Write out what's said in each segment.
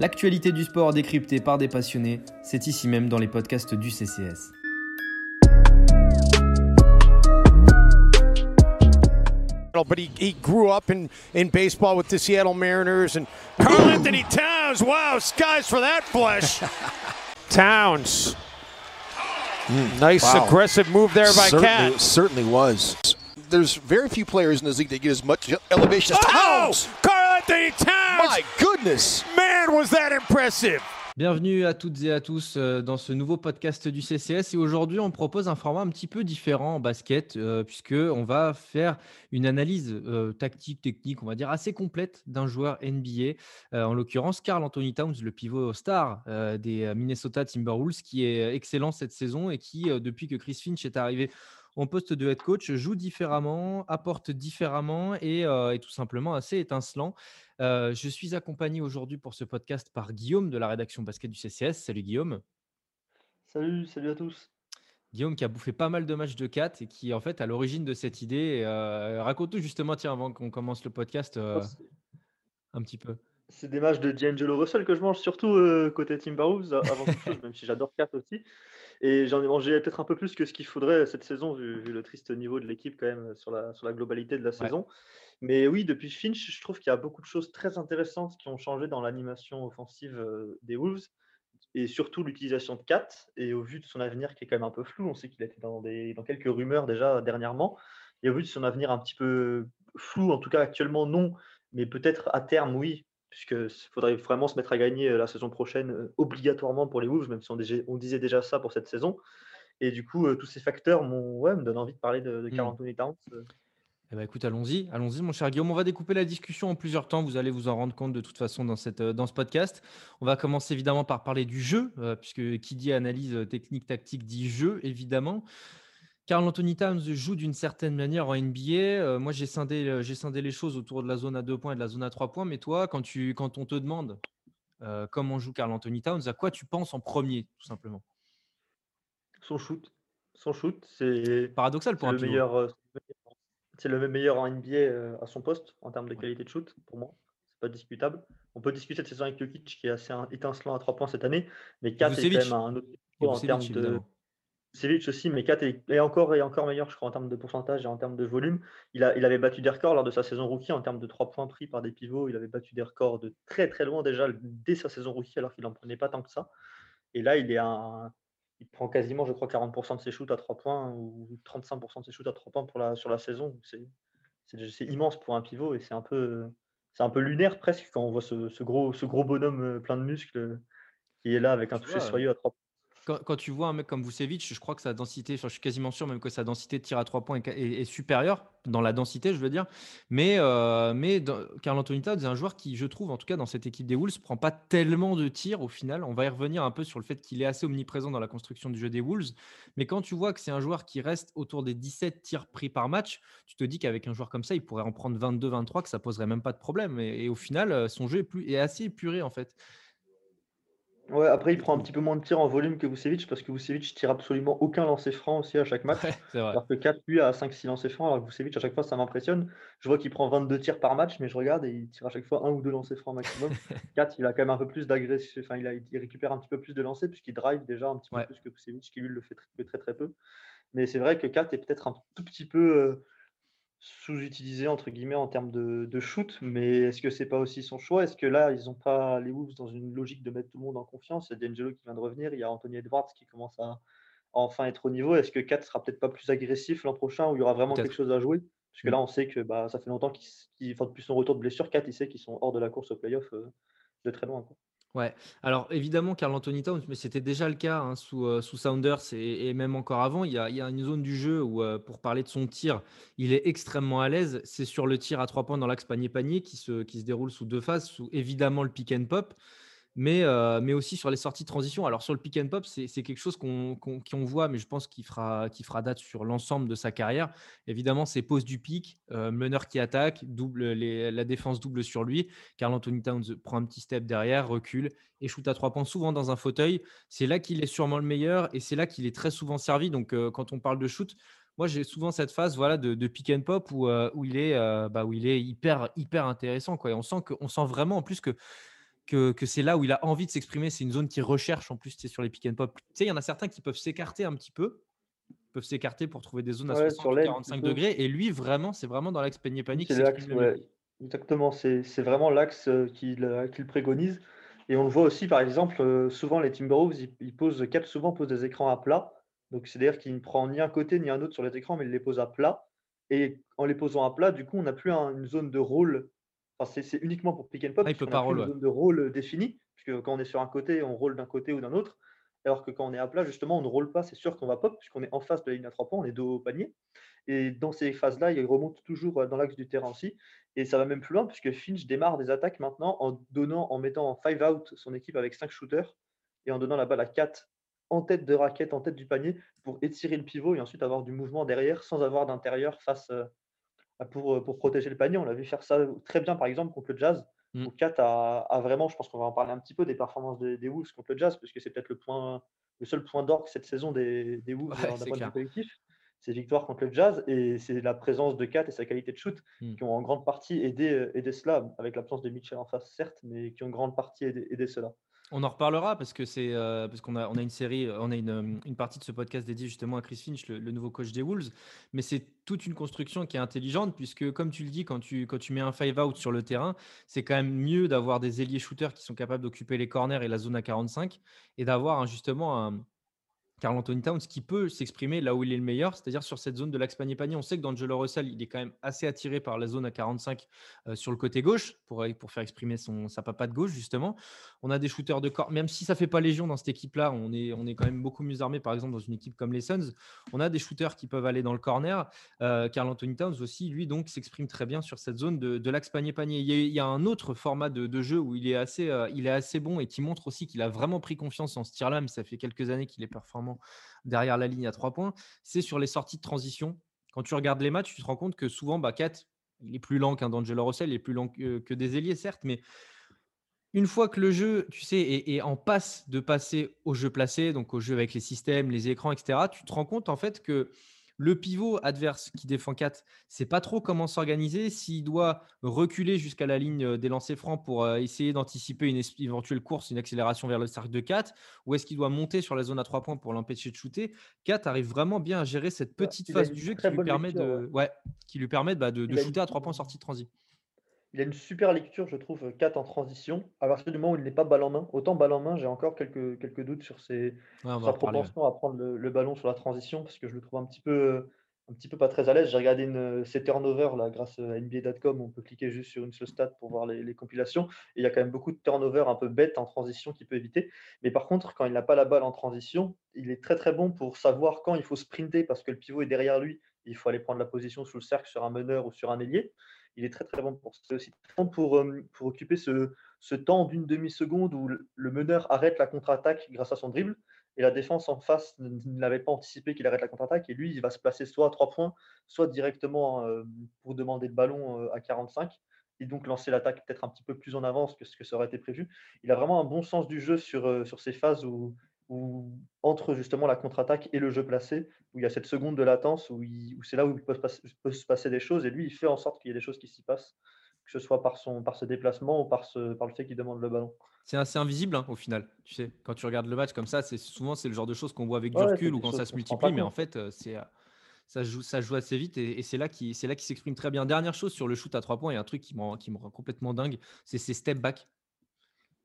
L'actualité du sport décryptée par des passionnés, c'est ici même dans les podcasts du CCS. But he, he grew up in, in baseball with the Seattle Mariners and Carl Anthony Towns. Wow, skies for that flush. Towns. Nice Wow. aggressive move there by certainly, Cat. certainly was. There's very few players in this league that get as much elevation as Oh, Towns. Carl Anthony Towns. My goodness. Man, was that impressive? Bienvenue à toutes et à tous euh, dans ce nouveau podcast du CCS et aujourd'hui on propose un format un petit peu différent en basket euh, puisque on va faire une analyse euh, tactique, technique, on va dire assez complète d'un joueur NBA, euh, en l'occurrence Carl Anthony Towns, le pivot star des Minnesota Timberwolves qui est excellent cette saison et qui depuis que Chris Finch est arrivé en poste de head coach joue différemment, apporte différemment et euh, est tout simplement assez étincelant. Euh, je suis accompagné aujourd'hui pour ce podcast par Guillaume de la rédaction basket du CCS. Salut Guillaume. Salut, salut à tous. Guillaume qui a bouffé pas mal de matchs de 4 et qui en fait à l'origine de cette idée. Euh, Raconte-nous justement, tiens, avant qu'on commence le podcast, euh, Oh, un petit peu. C'est des matchs de D'Angelo Russell que je mange, surtout euh, côté Timberwolves, avant chose, même si j'adore 4 aussi. Et j'en ai mangé peut-être un peu plus que ce qu'il faudrait cette saison, vu, vu le triste niveau de l'équipe quand même sur la, sur la globalité de la saison. Mais oui, depuis Finch, je trouve qu'il y a beaucoup de choses très intéressantes qui ont changé dans l'animation offensive euh, des Wolves, et surtout l'utilisation de 4. Et au vu de son avenir qui est quand même un peu flou, on sait qu'il a été dans, des, dans quelques rumeurs déjà dernièrement, et au vu de son avenir un petit peu flou, en tout cas actuellement non, mais peut-être à terme oui, puisqu'il faudrait vraiment se mettre à gagner la saison prochaine obligatoirement pour les Wolves, même si on, disait déjà ça pour cette saison. Et du coup, tous ces facteurs ouais, me donnent envie de parler de, de Karl Mm. Anthony Towns. Eh ben, écoute, allons-y, allons-y, mon cher Guillaume. On va découper la discussion en plusieurs temps. Vous allez vous en rendre compte de toute façon dans, cette, dans ce podcast. On va commencer évidemment par parler du jeu, euh, puisque qui dit analyse technique, tactique dit jeu, évidemment. Carl Anthony Towns joue d'une certaine manière en NBA. Euh, moi, j'ai scindé, euh, j'ai scindé les choses autour de la zone à deux points et de la zone à trois points. Mais toi, quand, tu, quand on te demande euh, comment joue Carl Anthony Towns, à quoi tu penses en premier, tout simplement? Son shoot, son shoot, c'est Paradoxal pour un le pivot. meilleur. C'est le meilleur en NBA à son poste en termes de qualité de shoot, pour moi. C'est pas discutable. On peut discuter de saison avec Jokic qui est assez étincelant à trois points cette année, mais 4 est quand même un autre niveau en termes de, évidemment. Vucevic aussi, mais 4 est, est encore, est encore meilleur, je crois, en termes de pourcentage et en termes de volume. Il, a, il avait battu des records lors de sa saison rookie en termes de 3 points pris par des pivots. Il avait battu des records de très très loin déjà dès sa saison rookie, alors qu'il n'en prenait pas tant que ça. Et là, il, est un, il prend quasiment, je crois, 40% de ses shoots à 3 points ou 35% de ses shoots à 3 points pour la, sur la saison. C'est immense pour un pivot et c'est un peu, c'est un peu lunaire presque quand on voit ce, ce gros, ce gros bonhomme euh, plein de muscles euh, qui est là avec un toucher soyeux à 3 points. Quand, tu vois un mec comme Vucevic, je crois que sa densité, je suis quasiment sûr même que sa densité de tir à trois points est, est- supérieure dans la densité, je veux dire. Mais, euh, mais Karl Anthony Towns est un joueur qui, je trouve, en tout cas dans cette équipe des Wolves, prend pas tellement de tirs au final. On va y revenir un peu sur le fait qu'il est assez omniprésent dans la construction du jeu des Wolves. Mais quand tu vois que c'est un joueur qui reste autour des 17 tirs pris par match, tu te dis qu'avec un joueur comme ça, il pourrait en prendre 22-23, que ça poserait même pas de problème. Et, et au final, euh, son jeu est, plus, est assez épuré en fait. Ouais, après, il prend un petit peu moins de tirs en volume que Vucevic parce que Vucevic tire absolument aucun lancer franc aussi à chaque match. Ouais, c'est vrai. Alors que 4, lui, a 5-6 lancers francs, alors que Vucevic, à chaque fois, ça m'impressionne. Je vois qu'il prend 22 tirs par match, mais je regarde et il tire à chaque fois un ou deux lancers francs maximum. 4, il a quand même un peu plus d'agression, enfin, il, a- il récupère un petit peu plus de lancers puisqu'il drive déjà un petit Ouais. peu plus que Vucevic, qui lui le fait très très peu. Mais c'est vrai que 4 est peut-être un tout petit peu euh, sous-utilisé, entre guillemets, en termes de, de shoot, mais est-ce que c'est pas aussi son choix? Est-ce que là, ils n'ont pas les Wolves dans une logique de mettre tout le monde en confiance? Il y a D'Angelo qui vient de revenir, il y a Anthony Edwards qui commence à, à enfin être au niveau. Est-ce que 4 sera peut-être pas plus agressif l'an prochain où il y aura vraiment quelque chose à jouer? Parce que Mm. là, on sait que bah, ça fait longtemps qu'ils, qu'ils- enfin, depuis son retour de blessure, 4, il sait qu'ils sont hors de la course au playoff euh, de très loin. quoi. Ouais, alors évidemment, Carl Anthony Towns, mais c'était déjà le cas hein, sous, euh, Sounders et, même encore avant. Il y, a, il y a une zone du jeu où, euh, pour parler de son tir, il est extrêmement à l'aise. C'est sur le tir à trois points dans l'axe panier-panier qui se, qui se déroule sous deux phases, sous évidemment le pick and pop, mais, euh, mais aussi sur les sorties de transition. Alors sur le pick and pop, c'est quelque chose qu'on qu'on qu'on voit, mais je pense qu'il fera, qu'il fera date sur l'ensemble de sa carrière. Évidemment, c'est pose du pic, euh, meneur qui attaque, double la défense double sur lui. Carl Anthony Towns prend un petit step derrière, recule et shoot à trois points, souvent dans un fauteuil. C'est là qu'il est sûrement le meilleur et c'est là qu'il est très souvent servi. Donc, euh, quand on parle de shoot, moi, j'ai souvent cette phase voilà, de, pick and pop où, où, il, est, bah, où il est hyper, hyper intéressant. Quoi. On, sent que, on sent vraiment en plus que, que, c'est là où il a envie de s'exprimer. C'est une zone qui recherche en plus sur les pick and pop. Tu sais, il y en a certains qui peuvent s'écarter un petit peu, peuvent s'écarter pour trouver des zones à 60 45 degrés. Et lui, vraiment, c'est vraiment dans l'axe panier panique. Exactement, c'est vraiment l'axe euh, qu'il préconise. Et on le voit aussi, par exemple, euh, souvent les Timberwolves, ils, posent, Cap souvent posent des écrans à plat. Donc c'est-à-dire qu'il ne prend ni un côté ni un autre sur les écrans, mais il les pose à plat. Et en les posant à plat, du coup, on n'a plus une zone de rôle. Enfin, c'est uniquement pour pick and pop. Ah, il peut pas zone de rôle définie, puisque quand on est sur un côté, on rôle d'un côté ou d'un autre. Alors que quand on est à plat, justement, on ne rôle pas, c'est sûr qu'on va pop, puisqu'on est en face de la ligne à trois points, on est dos au panier. Et dans ces phases-là, il remonte toujours dans l'axe du terrain aussi. Et ça va même plus loin, puisque Finch démarre des attaques maintenant en donnant, en mettant en five out son équipe avec cinq shooters et en donnant la balle à 4 en tête de raquette, en tête du panier, pour étirer le pivot et ensuite avoir du mouvement derrière sans avoir d'intérieur face pour, pour protéger le panier. On l'a vu faire ça très bien, par exemple, contre le Jazz. Mmh. Où Kat a, vraiment, je pense qu'on va en parler un petit peu des performances des, Wolves contre le Jazz, parce que c'est peut-être le, point, le seul point d'orgue cette saison des, des Wolves d'un point de vue collectif ses victoires contre le Jazz et c'est la présence de Kat et sa qualité de shoot hmm. qui ont en grande partie aidé, euh, aidé cela, avec l'absence de Mitchell en face, certes, mais qui ont en grande partie aidé, cela. On en reparlera parce que c'est euh, parce qu'on a on a une série, on a une, une, partie de ce podcast dédiée justement à Chris Finch, le, nouveau coach des Wolves. Mais c'est toute une construction qui est intelligente puisque comme tu le dis, quand tu quand tu mets un five out sur le terrain, c'est quand même mieux d'avoir des ailiers shooters qui sont capables d'occuper les corners et la zone à 45 et d'avoir justement un, Carl Anthony Towns qui peut s'exprimer là où il est le meilleur, c'est-à-dire sur cette zone de l'axe panier-panier. On sait que d'Angelo Russell, il est quand même assez attiré par la zone à 45 euh, sur le côté gauche pour, pour faire exprimer son, sa papa de gauche, justement. On a des shooters de corps, même si ça fait pas légion dans cette équipe-là, on est, on est quand même beaucoup mieux armé, par exemple, dans une équipe comme les Suns. On a des shooters qui peuvent aller dans le corner. Euh, Carl Anthony Towns aussi, lui, donc, s'exprime très bien sur cette zone de, l'axe panier-panier. Il, y a un autre format de, jeu où il est, assez, euh, il est assez bon et qui montre aussi qu'il a vraiment pris confiance en ce tir-là, mais ça fait quelques années qu'il est performant derrière la ligne à trois points, c'est sur les sorties de transition. Quand tu regardes les matchs, tu te rends compte que souvent, bah, il est plus lent qu'un D'Angelo Russell, il est plus lent que, des ailiers, certes, mais une fois que le jeu, tu sais, est, en passe de passer au jeu placé, donc au jeu avec les systèmes, les écrans, etc., tu te rends compte en fait que le pivot adverse qui défend 4, c'est pas trop comment s'organiser. S'il doit reculer jusqu'à la ligne euh, des lancers francs pour euh, essayer d'anticiper une éventuelle course, une accélération vers le cercle de 4, ou est-ce qu'il doit monter sur la zone à 3 points pour l'empêcher de shooter? 4 arrive vraiment bien à gérer cette petite phase du jeu qui lui, permet de, ouais. qui lui permet bah, de, shooter à 3 points sortie de transit il a une super lecture, je trouve, 4 en transition, à partir du moment où il n'est pas balle en main. Autant balle en main, j'ai encore quelques, quelques doutes sur ses, sa propension à prendre le, ballon sur la transition, parce que je le trouve un petit peu, un petit peu pas très à l'aise. J'ai regardé une, ses turnovers là, grâce à NBA.com, on peut cliquer juste sur une seule stat pour voir les, compilations. Et il y a quand même beaucoup de turnovers un peu bêtes en transition qu'il peut éviter. Mais par contre, quand il n'a pas la balle en transition, il est très très bon pour savoir quand il faut sprinter, parce que le pivot est derrière lui. Il faut aller prendre la position sous le cercle sur un meneur ou sur un ailier il est très très bon pour euh, pour occuper ce, temps d'une demi-seconde où le meneur arrête la contre-attaque grâce à son dribble et la défense en face n'avait pas anticipé qu'il arrête la contre-attaque et lui il va se placer soit à 3 points, soit directement euh, pour demander le ballon euh, à 45 et donc lancer l'attaque peut-être un petit peu plus en avance que ce que ça aurait été prévu. Il a vraiment un bon sens du jeu sur ces phases où, où, entre justement la contre-attaque et le jeu placé, où il y a cette seconde de latence, où, c'est là où il peut se, passer, des choses, et lui, il fait en sorte qu'il y ait des choses qui s'y passent, que ce soit par, son, par ce déplacement ou par, ce, par le fait qu'il demande le ballon. C'est assez invisible hein, au final, tu sais, quand tu regardes le match comme ça, c'est souvent c'est le genre de choses qu'on voit avec du recul ou quand ça se multiplie, mais en fait, euh, c'est euh, ça joue, ça joue assez vite et, c'est là qu'il s'exprime très bien. Dernière chose sur le shoot à trois points, il y a un truc qui, qui me rend complètement dingue, c'est ses step back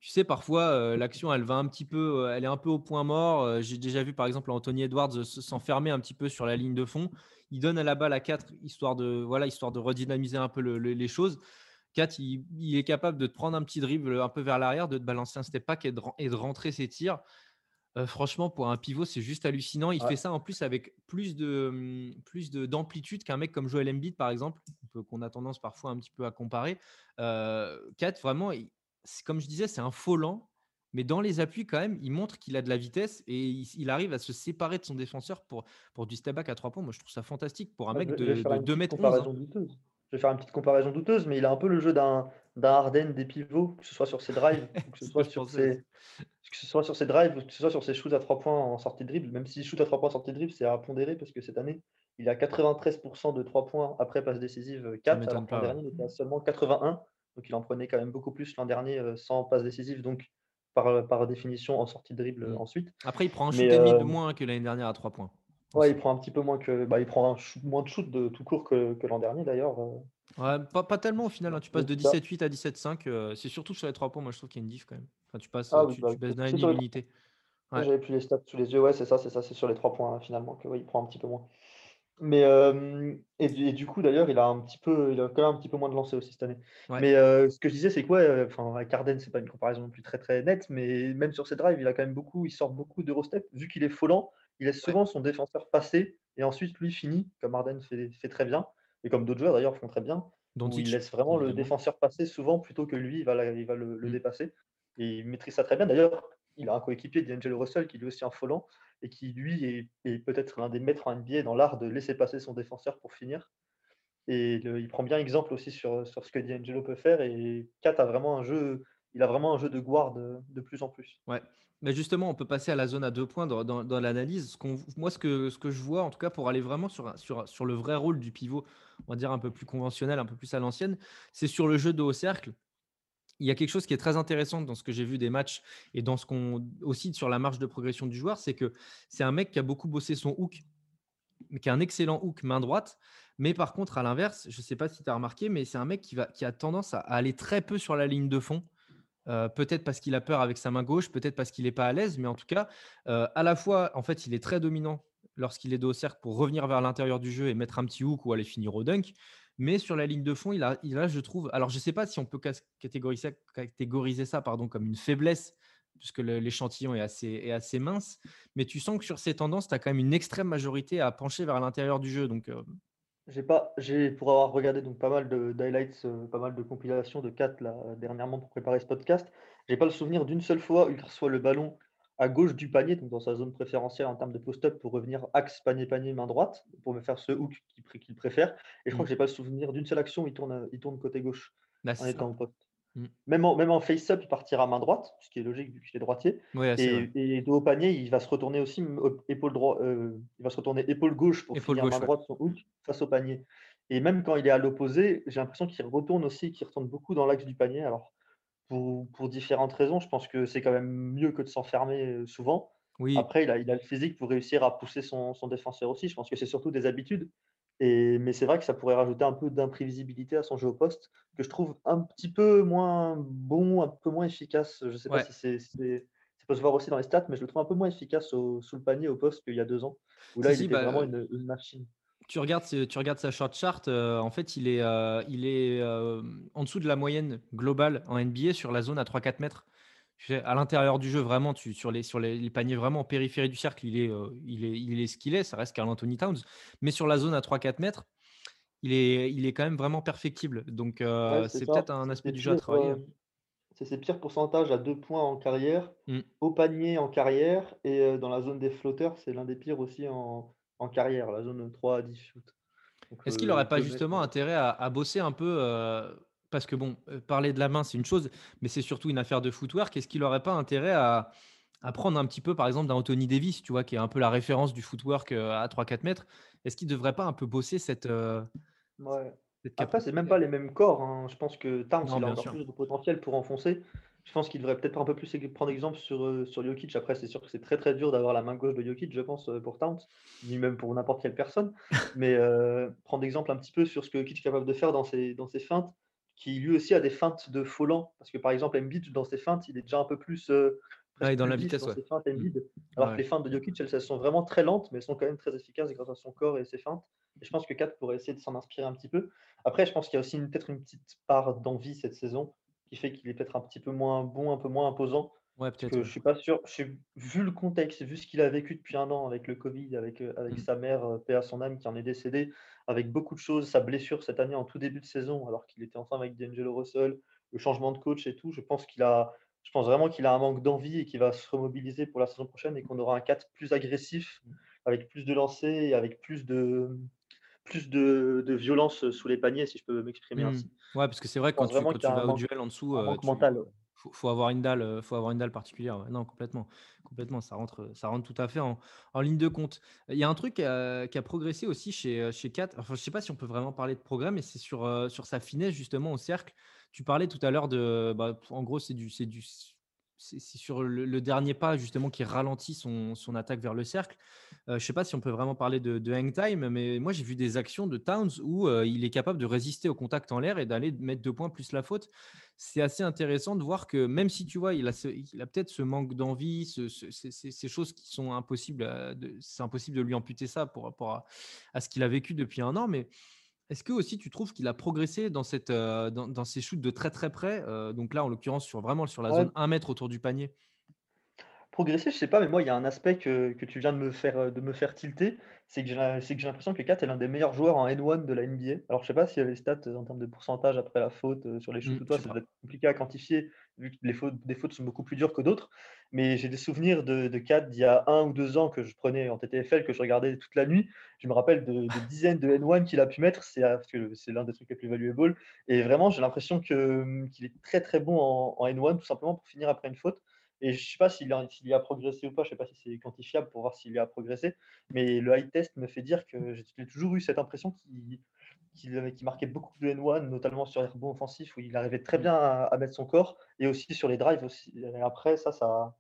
tu sais, parfois, euh, l'action, elle va un petit peu, euh, elle est un peu au point mort. Euh, j'ai déjà vu, par exemple, Anthony Edwards s'enfermer un petit peu sur la ligne de fond. Il donne à la balle à 4, histoire de, voilà, histoire de redynamiser un peu les choses. 4, il, est capable de te prendre un petit dribble un peu vers l'arrière, de te balancer un step back et de, rentrer ses tirs. franchement, pour un pivot, c'est juste hallucinant. Il fait ça en plus avec plus de hum, plus d'amplitude qu'un mec comme Joel Embiid, par exemple, qu'on a tendance parfois un petit peu à comparer. 4, vraiment, comme je disais, c'est un faux lent, mais dans les appuis, quand même, il montre qu'il a de la vitesse et il, arrive à se séparer de son défenseur pour, pour du step back à trois points. Moi, je trouve ça fantastique pour un mec de, de 2 mètres 11. Hein. Je vais faire une petite comparaison douteuse, mais il a un peu le jeu d'un Harden des pivots, que ce soit sur ses drives, que ce soit sur ses, que ce soit sur ses drives, que ce soit sur ses shoots à trois points en sortie de dribble. Même si shoot à trois points en sortie de dribble, c'est à pondérer parce que cette année, il a 93% de 3 points après passe décisive 4, alors qu'en dernier, il était à seulement 81. Donc il en prenait quand même beaucoup plus l'an dernier sans passe décisive, donc par, par définition en sortie de dribble Mmh. ensuite. Après, il prend un shoot Mais, et demi de euh, moins que l'année dernière à 3 points. Ouais, il prend un petit peu moins que. Bah, il prend un shoot- moins de shoot de tout court que, que l'an dernier d'ailleurs. euh. Ouais, pas, pas tellement au final. hein. Tu passes de C'est ça. 17-8 à 17-5. euh, c'est surtout sur les 3 points. Moi, je trouve qu'il y a une diff quand même. Enfin, tu passes, Ah euh, tu, bah, tu baisses d'un l'unité. Ouais. J'avais plus les stats sous les yeux. Ouais, c'est ça, c'est ça, c'est sur les trois points hein, finalement que ouais, il prend un petit peu moins. Mais euh, et, du et du coup d'ailleurs, il a un petit peu, il a quand même un petit peu moins de lancers aussi cette année. Ouais. Mais euh, ce que je disais, c'est que ouais, enfin, avec Harden, c'est pas une comparaison non plus très très nette, mais même sur ses drives, il a quand même beaucoup, il sort beaucoup d'Eurostep. Vu qu'il est volant, il laisse souvent son défenseur passer et ensuite lui finit, comme Harden fait, fait très bien, et comme d'autres joueurs d'ailleurs font très bien, où Doncic, il laisse vraiment le défenseur passer souvent plutôt que lui, il va, la- il va le, le Mm. dépasser. Et il maîtrise ça très bien. D'ailleurs, il a un coéquipier, D'Angelo Russell, qui lui aussi un volant et qui lui est, peut-être l'un des maîtres en NBA dans l'art de laisser passer son défenseur pour finir. Et il prend bien exemple aussi sur, ce que D'Angelo peut faire. Et Kat a vraiment un jeu, il a vraiment un jeu de guard de, plus en plus. Ouais. Mais justement, on peut passer à la zone à deux points dans, l'analyse. Moi, ce que, je vois, en tout cas, pour aller vraiment sur, sur le vrai rôle du pivot, on va dire un peu plus conventionnel, un peu plus à l'ancienne, c'est sur le jeu de haut cercle. Il y a quelque chose qui est très intéressant dans ce que j'ai vu des matchs et dans ce qu'on aussi sur la marge de progression du joueur, c'est que c'est un mec qui a beaucoup bossé son hook, qui a un excellent hook main droite. Mais par contre, à l'inverse, je ne sais pas si tu as remarqué, mais c'est un mec qui, a tendance à, à aller très peu sur la ligne de fond. Euh, peut-être parce qu'il a peur avec sa main gauche, peut-être parce qu'il n'est pas à l'aise, mais en tout cas, euh, à la fois, en fait, il est très dominant lorsqu'il est dos au cercle pour revenir vers l'intérieur du jeu et mettre un petit hook ou aller finir au dunk. Mais sur la ligne de fond, il a, il a je trouve, alors je ne sais pas si on peut catégoriser, catégoriser ça pardon, comme une faiblesse, puisque l'échantillon est assez, est assez mince, mais tu sens que sur ces tendances, tu as quand même une extrême majorité à pencher vers l'intérieur du jeu. Donc, euh, J'ai pas, j'ai pour avoir regardé donc pas mal de d'highlights, euh, pas mal de compilations de 4 là dernièrement pour préparer ce podcast. J'ai pas le souvenir d'une seule fois où il reçoit le ballon à gauche du panier, donc dans sa zone préférentielle en termes de post-up pour revenir axe panier-panier main droite pour me faire ce hook qu'il pré- qu'il préfère. Et je crois Mm. que j'ai pas le souvenir d'une seule action où il tourne, à- il tourne côté gauche bah, en étant au poste. Mm. Même en, même en face-up, il partira main droite, ce qui est logique vu qu'il est droitier. Et, et dos au panier, il va se retourner aussi épaule euh, il va se retourner épaule gauche pour Épaule finir gauche, main ouais. droite son hook face au panier. Et même quand il est à l'opposé, j'ai l'impression qu'il retourne aussi, qu'il retourne beaucoup dans l'axe du panier. Alors pour, pour différentes raisons, je pense que c'est quand même mieux que de s'enfermer euh, souvent. Oui, Après, il a, il a le physique pour réussir à pousser son, son défenseur aussi. Je pense que c'est surtout des habitudes. Et, mais c'est vrai que ça pourrait rajouter un peu d'imprévisibilité à son jeu au poste, que je trouve un petit peu moins bon, un peu moins efficace. Je ne sais pas si c'est, ça peut se voir aussi dans les stats, mais je le trouve un peu moins efficace au- sous le panier au poste qu'il y a deux ans, où là, Si, il si, était bah, vraiment euh, une, une machine. Tu regardes, tu regardes sa short chart, euh, en fait, il est, euh, il est euh, en dessous de la moyenne globale en NBA sur la zone à 3-4 mètres. À l'intérieur du jeu, vraiment, tu, sur, les, sur les, les paniers vraiment en périphérie du cercle, il est, il est, il est ce qu'il est, ça reste Carl Anthony Towns. Mais sur la zone à 3-4 mètres, il est, il est quand même vraiment perfectible. Donc, Ouais, c'est peut-être un aspect du jeu à travailler. c'est ses pires pourcentages à deux points en carrière, Mm. au panier en carrière, et dans la zone des flotteurs, c'est l'un des pires aussi en, en carrière, la zone 3 à 10 shoot. Donc, Est-ce qu'il euh, n'aurait pas deux mecs, justement euh, intérêt à, à bosser un peu euh, Parce que bon, euh, parler de la main, c'est une chose, mais c'est surtout une affaire de footwork. Est-ce qu'il n'aurait pas intérêt à, à prendre un petit peu, par exemple, d'un Anthony Davis, tu vois, qui est un peu la référence du footwork euh, à 3-4 mètres? Est-ce qu'il ne devrait pas un peu bosser cette, euh, ouais. cette Après, c'est même pas les mêmes corps. hein. Je pense que Towns, Non, il a encore sûr. plus de potentiel pour enfoncer. Je pense qu'il devrait peut-être un peu plus prendre exemple sur, euh, sur Jokic. Après, c'est sûr que c'est très très dur d'avoir la main gauche de Jokic, je pense, euh, pour Towns, ni même pour n'importe quelle personne. Mais euh, prendre exemple un petit peu sur ce que Jokic est capable de faire dans ses, dans ses feintes, qui lui aussi a des feintes de lent. Parce que par exemple, Embiid, dans ses feintes, il est déjà un peu plus. euh, Ouais, dans plus la vitesse, dans ouais. ses feintes, Mm. Embiid. Alors Ouais. que les feintes de Jokic, elles, elles sont vraiment très lentes, mais elles sont quand même très efficaces grâce à son corps et ses feintes. Et je pense que Kat pourrait essayer de s'en inspirer un petit peu. Après, je pense qu'il y a aussi peut-être une petite part d'envie cette saison qui fait qu'il est peut-être un petit peu moins bon, un peu moins imposant. Ouais, Parce peut-être. ouais. je suis pas sûr, je suis- vu le contexte, vu ce qu'il a vécu depuis un an avec le Covid, avec, euh, avec Mm. sa mère, euh, paix à son âme, qui en est décédée, avec beaucoup de choses, sa blessure cette année en tout début de saison, alors qu'il était ensemble avec D'Angelo Russell, le changement de coach et tout, je pense qu'il a, je pense vraiment qu'il a un manque d'envie et qu'il va se remobiliser pour la saison prochaine et qu'on aura un 4 plus agressif, avec plus de lancers et avec plus de, plus de, de violence sous les paniers, si je peux m'exprimer Mm. ainsi. Ouais, parce que c'est vrai quand tu, quand tu vas au duel en dessous, euh, tu, mental. ouais. faut, faut avoir une dalle, euh, faut avoir une dalle particulière. ouais. Non, complètement, complètement. Ça rentre, ça rentre tout à fait en, en ligne de compte. Il y a un truc euh, qui a progressé aussi chez euh, chez Kat. Enfin, je sais pas si on peut vraiment parler de progrès, mais c'est sur euh, sur sa finesse justement au cercle. Tu parlais tout à l'heure de, bah, en gros, c'est du, c'est du, c'est sur le, dernier pas justement qui ralentit son, son attaque vers le cercle. Euh, je ne sais pas si on peut vraiment parler de, hang time, mais moi j'ai vu des actions de Towns où euh, il est capable de résister au contact en l'air et d'aller mettre deux points plus la faute. C'est assez intéressant de voir que même si tu vois, il a, a peut-être ce manque d'envie, ce, ces choses qui sont impossibles, c'est impossible de lui amputer ça par rapport à, à ce qu'il a vécu depuis un an, mais est-ce que aussi tu trouves qu'il a progressé dans, cette, euh, dans, dans, ces shoots de très très près euh, Donc là, en l'occurrence, sur vraiment sur la zone 1 mètre autour du panier? Progresser, je sais pas, mais moi, il y a un aspect que, que tu viens de me faire, euh, de me faire tilter, c'est que j'ai l'impression que Kat est l'un des meilleurs joueurs en N1 de la NBA. Alors, je sais pas s'il y a les stats en termes de pourcentage après la faute sur les shoots mmh, ou toi, ça doit être compliqué à quantifier, vu que les fautes, des fautes sont beaucoup plus dures que d'autres. Mais j'ai des souvenirs de, de Kat d'il y a un ou deux ans que je prenais en TTFL, que je regardais toute la nuit. Je me rappelle de, dizaines de N1 qu'il a pu mettre, c'est l'un des trucs les plus valuables. Et vraiment, j'ai l'impression qu'il est très très bon en, en N1, tout simplement pour finir après une faute. Et je ne sais pas s'il a, y a progressé ou pas, je ne sais pas si c'est quantifiable pour voir s'il y a progressé, mais le high test me fait dire que j'ai toujours eu cette impression qu'il marquait beaucoup de N1, notamment sur les rebonds offensifs, où il arrivait très bien à, mettre son corps, et aussi sur les drives. Aussi. Et après, ça, ça,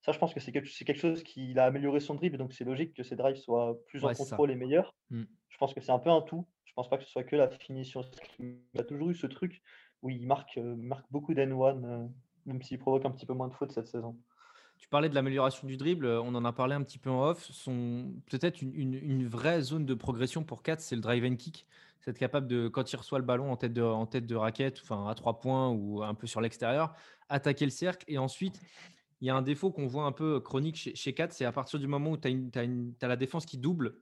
ça, je pense que c'est quelque, quelque, chose qu'il a amélioré son dribble, donc c'est logique que ses drives soient plus en contrôle et meilleurs. Mmh. Je pense que c'est un peu un tout. Je ne pense pas que ce soit que la finition. Il a toujours eu ce truc où il marque, euh, marque beaucoup d'N1 même s'il provoque un petit peu moins de fautes cette saison. Tu parlais de l'amélioration du dribble, on en a parlé un petit peu en off. Peut-être une, vraie zone de progression pour 4, c'est le drive and kick. C'est être capable de, quand il reçoit le ballon en tête de, en tête de raquette, enfin à trois points ou un peu sur l'extérieur, attaquer le cercle. Et ensuite, il y a un défaut qu'on voit un peu chronique chez, chez 4, c'est à partir du moment où tu as, la défense qui double,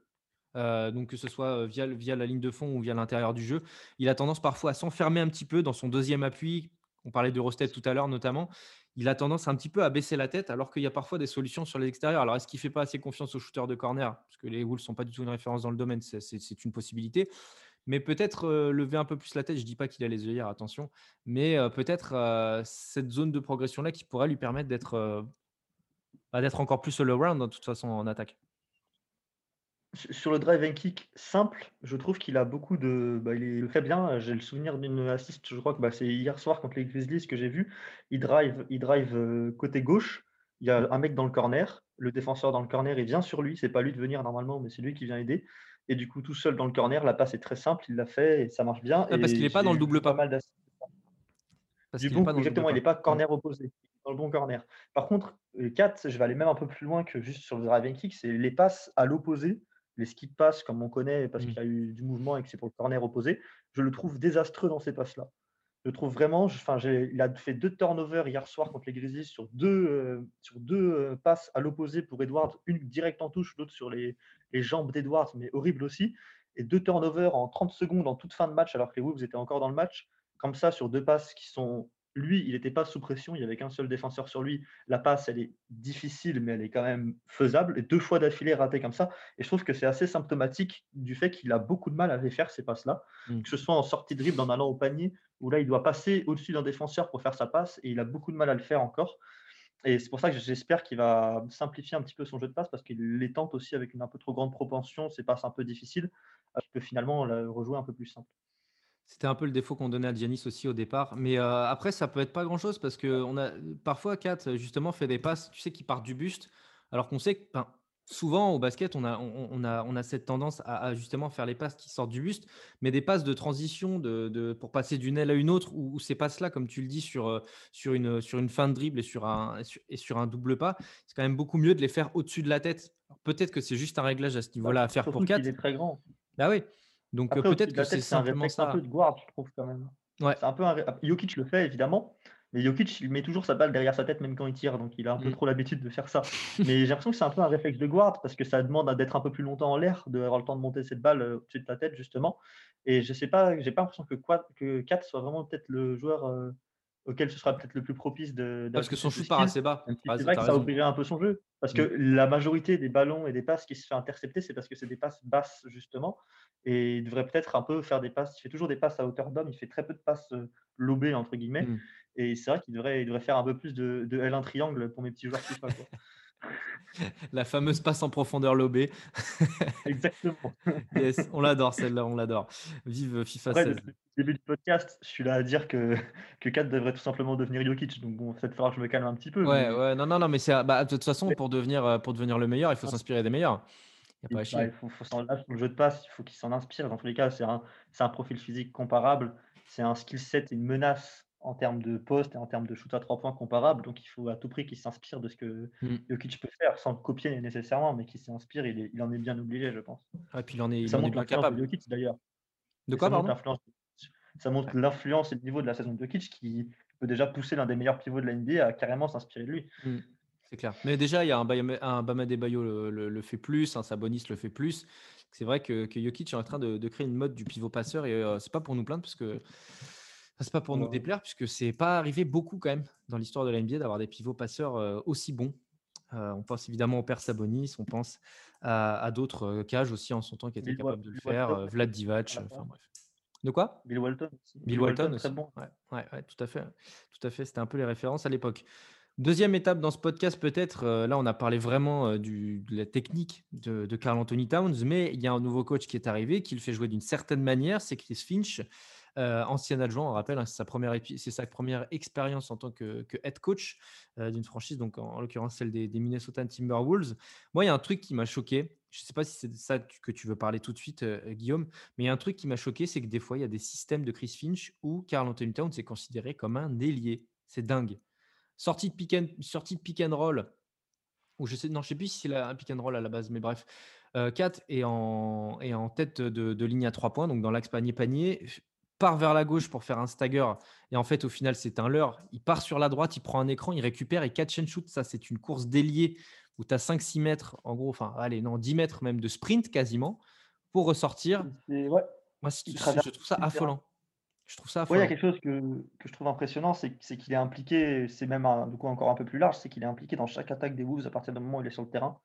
euh, donc que ce soit via, via la ligne de fond ou via l'intérieur du jeu, il a tendance parfois à s'enfermer un petit peu dans son deuxième appui, on parlait de Rosted tout à l'heure notamment, il a tendance un petit peu à baisser la tête alors qu'il y a parfois des solutions sur l'extérieur. Alors est-ce qu'il ne fait pas assez confiance aux shooters de corner? Parce que les Wolves ne sont pas du tout une référence dans le domaine, c'est une possibilité. Mais peut-être euh, lever un peu plus la tête, je ne dis pas qu'il a les œillères, attention, mais euh, peut-être euh, cette zone de progression-là qui pourrait lui permettre d'être bah, encore plus all-around, de toute façon, en attaque. Sur le drive and kick simple, je trouve qu'il a beaucoup de. Bah, il le fait bien. J'ai le souvenir d'une assist, je crois que bah, c'est hier soir contre les Grizzlies que j'ai vu. Il drive, il drive euh, côté gauche. Il y a un mec dans le corner. Le défenseur dans le corner, il vient sur lui. C'est pas lui de venir normalement, mais c'est lui qui vient aider. Et du coup, tout seul dans le corner, la passe est très simple. Il l'a fait et ça marche bien. parce qu'il n'est pas dans le double pas. mal du coup, exactement, il n'est pas corner opposé, dans le bon corner. Par contre, 4, je vais aller même un peu plus loin que juste sur le drive and kick, c'est les passes à l'opposé les skip passes comme on connaît parce mmh. qu'il y a eu du mouvement et que c'est pour le corner opposé, je le trouve désastreux dans ces passes-là. Je trouve vraiment, enfin, il a fait deux turnovers hier soir contre les Grizzlies sur deux, euh, sur deux euh, passes à l'opposé pour Edwards, une directe en touche, l'autre sur les, les jambes d'Edwards, mais horrible aussi. Et deux turnovers en 30 secondes en toute fin de match alors que les Wolves étaient encore dans le match. Comme ça, sur deux passes qui sont lui, il n'était pas sous pression, il n'y avait qu'un seul défenseur sur lui. La passe, elle est difficile, mais elle est quand même faisable. Et deux fois d'affilée ratée comme ça. Et je trouve que c'est assez symptomatique du fait qu'il a beaucoup de mal à faire ces passes-là, mm. que ce soit en sortie de dribble, en allant au panier, où là, il doit passer au-dessus d'un défenseur pour faire sa passe, et il a beaucoup de mal à le faire encore. Et c'est pour ça que j'espère qu'il va simplifier un petit peu son jeu de passe, parce qu'il les tente aussi avec une un peu trop grande propension, ces passes un peu difficiles, qu'il peut finalement rejouer un peu plus simple. C'était un peu le défaut qu'on donnait à Giannis aussi au départ. Mais euh, après, ça peut être pas grand-chose parce que on a parfois Kat justement fait des passes, tu sais, qui partent du buste, alors qu'on sait que souvent au basket, on a, on, a, on a cette tendance à, justement faire les passes qui sortent du buste, mais des passes de transition de, pour passer d'une aile à une autre, ou, ces passes-là, comme tu le dis, sur, euh, sur, une, sur une fin de dribble et sur un, et sur un double pas, c'est quand même beaucoup mieux de les faire au-dessus de la tête. Peut-être que c'est juste un réglage à ce niveau-là à faire pour Kat. Il est très grand. Bah oui. Donc peut-être que c'est simplement un ça. un peu de guard, je trouve quand même. Ouais. C'est un peu un... Jokic le fait évidemment, mais Jokic il met toujours sa balle derrière sa tête même quand il tire, donc il a un peu mmh. trop l'habitude de faire ça. mais j'ai l'impression que c'est un peu un réflexe de guard parce que ça demande d'être un peu plus longtemps en l'air, d'avoir le temps de monter cette balle euh, au-dessus de ta tête justement. Et je sais pas, j'ai pas l'impression que, que Kat soit vraiment peut-être le joueur euh, auquel ce sera peut-être le plus propice de. Parce que son shoot part assez bas. c'est vrai que ça ouvrirait un peu son jeu. Parce que mmh. la majorité des ballons et des passes qui se fait intercepter, c'est parce que c'est des passes basses, justement. Et il devrait peut-être un peu faire des passes. Il fait toujours des passes à hauteur d'homme. Il fait très peu de passes euh, lobées, entre guillemets. Mmh. Et c'est vrai qu'il devrait, il devrait faire un peu plus de, de L1 triangle pour mes petits joueurs FIFA. La fameuse passe en profondeur lobée. Exactement. yes, on l'adore celle-là, on l'adore. Vive FIFA Après, 16. depuis le début du podcast, je suis là à dire que, que Kat devrait tout simplement devenir Jokic. Donc bon, peut-être falloir que je me calme un petit peu. Ouais, mais- ouais, non, non, non, mais c'est bah, de toute façon pour devenir euh, pour devenir le meilleur, il faut Ouais. s'inspirer des meilleurs. Il a pas bah, faut, faut s'en- là, sur le jeu de passe, il faut qu'il s'en inspire. Dans tous les cas, c'est un, c'est un profil physique comparable, c'est un skill set et une menace en termes de poste et en termes de shoot à trois points comparable. Donc il faut à tout prix qu'il s'inspire de ce que Mm. Jokic peut faire, sans le copier nécessairement, mais qu'il s'inspire. Il, en est bien obligé, je pense. Ah, puis il en est, il ça en est montre bien capable. de Jokic d'ailleurs. De Et quoi, ça montre pardon? Ça montre l'influence et le niveau de la saison de Jokic qui peut déjà pousser l'un des meilleurs pivots de la NBA à carrément s'inspirer de lui. Mm, C'est clair. Mais déjà, il y a un, un Bama Debayo le, le- le fait plus, un Sabonis le fait plus. C'est vrai que, que Jokic est en train de, de créer une mode du pivot passeur et euh, c'est pas pour nous plaindre parce que c'est pas pour nous déplaire puisque c'est pas arrivé beaucoup quand même dans l'histoire de la NBA d'avoir des pivots passeurs euh, aussi bons. Euh, on pense évidemment au père Sabonis, on pense à, à d'autres euh, cages aussi en son temps qui étaient Bill Wa- capables de le faire. Walton, Vlad Divac, enfin fin. bref. De quoi? Bill Walton aussi. Bill Walton, aussi. bon. Ouais, ouais, ouais, tout à fait. Tout à fait. C'était un peu les références à l'époque. Deuxième étape dans ce podcast, peut-être, euh, là, on a parlé vraiment euh, du, de la technique de, de Carl Anthony Towns, mais il y a un nouveau coach qui est arrivé, qui le fait jouer d'une certaine manière, c'est Chris Finch, euh, ancien adjoint, on rappelle, hein, c'est sa première, expérience en tant que, head coach euh, d'une franchise, donc en, en l'occurrence celle des, Minnesota Timberwolves. Moi, il y a un truc qui m'a choqué. Je ne sais pas si c'est de ça que tu veux parler tout de suite, euh, Guillaume, mais il y a un truc qui m'a choqué, c'est que des fois, il y a des systèmes de Chris Finch où Carl Anthony Towns est considéré comme un ailier. C'est dingue. Sortie de pick and, sortie de pick and roll, ou je sais, non, je sais plus si c'est un pick and roll à la base, mais bref. Euh, Kat est en, en tête de, de ligne à trois points, donc dans l'axe panier-panier, part vers la gauche pour faire un stagger, et en fait, au final, c'est un leurre. Il part sur la droite, il prend un écran, il récupère et catch and shoot. Ça, c'est une course d'ailier où tu as 5-6 mètres, en gros, enfin, allez, non, 10 mètres même de sprint quasiment, pour ressortir. Et ouais, Moi, je, trouve ça affolant. Je trouve ça Ouais, il y affolant. a quelque chose que, que je trouve impressionnant, c'est c'est qu'il est impliqué, c'est même un- du coup encore un peu plus large, c'est qu'il est impliqué dans chaque attaque des Wolves à partir du moment où il est sur le terrain,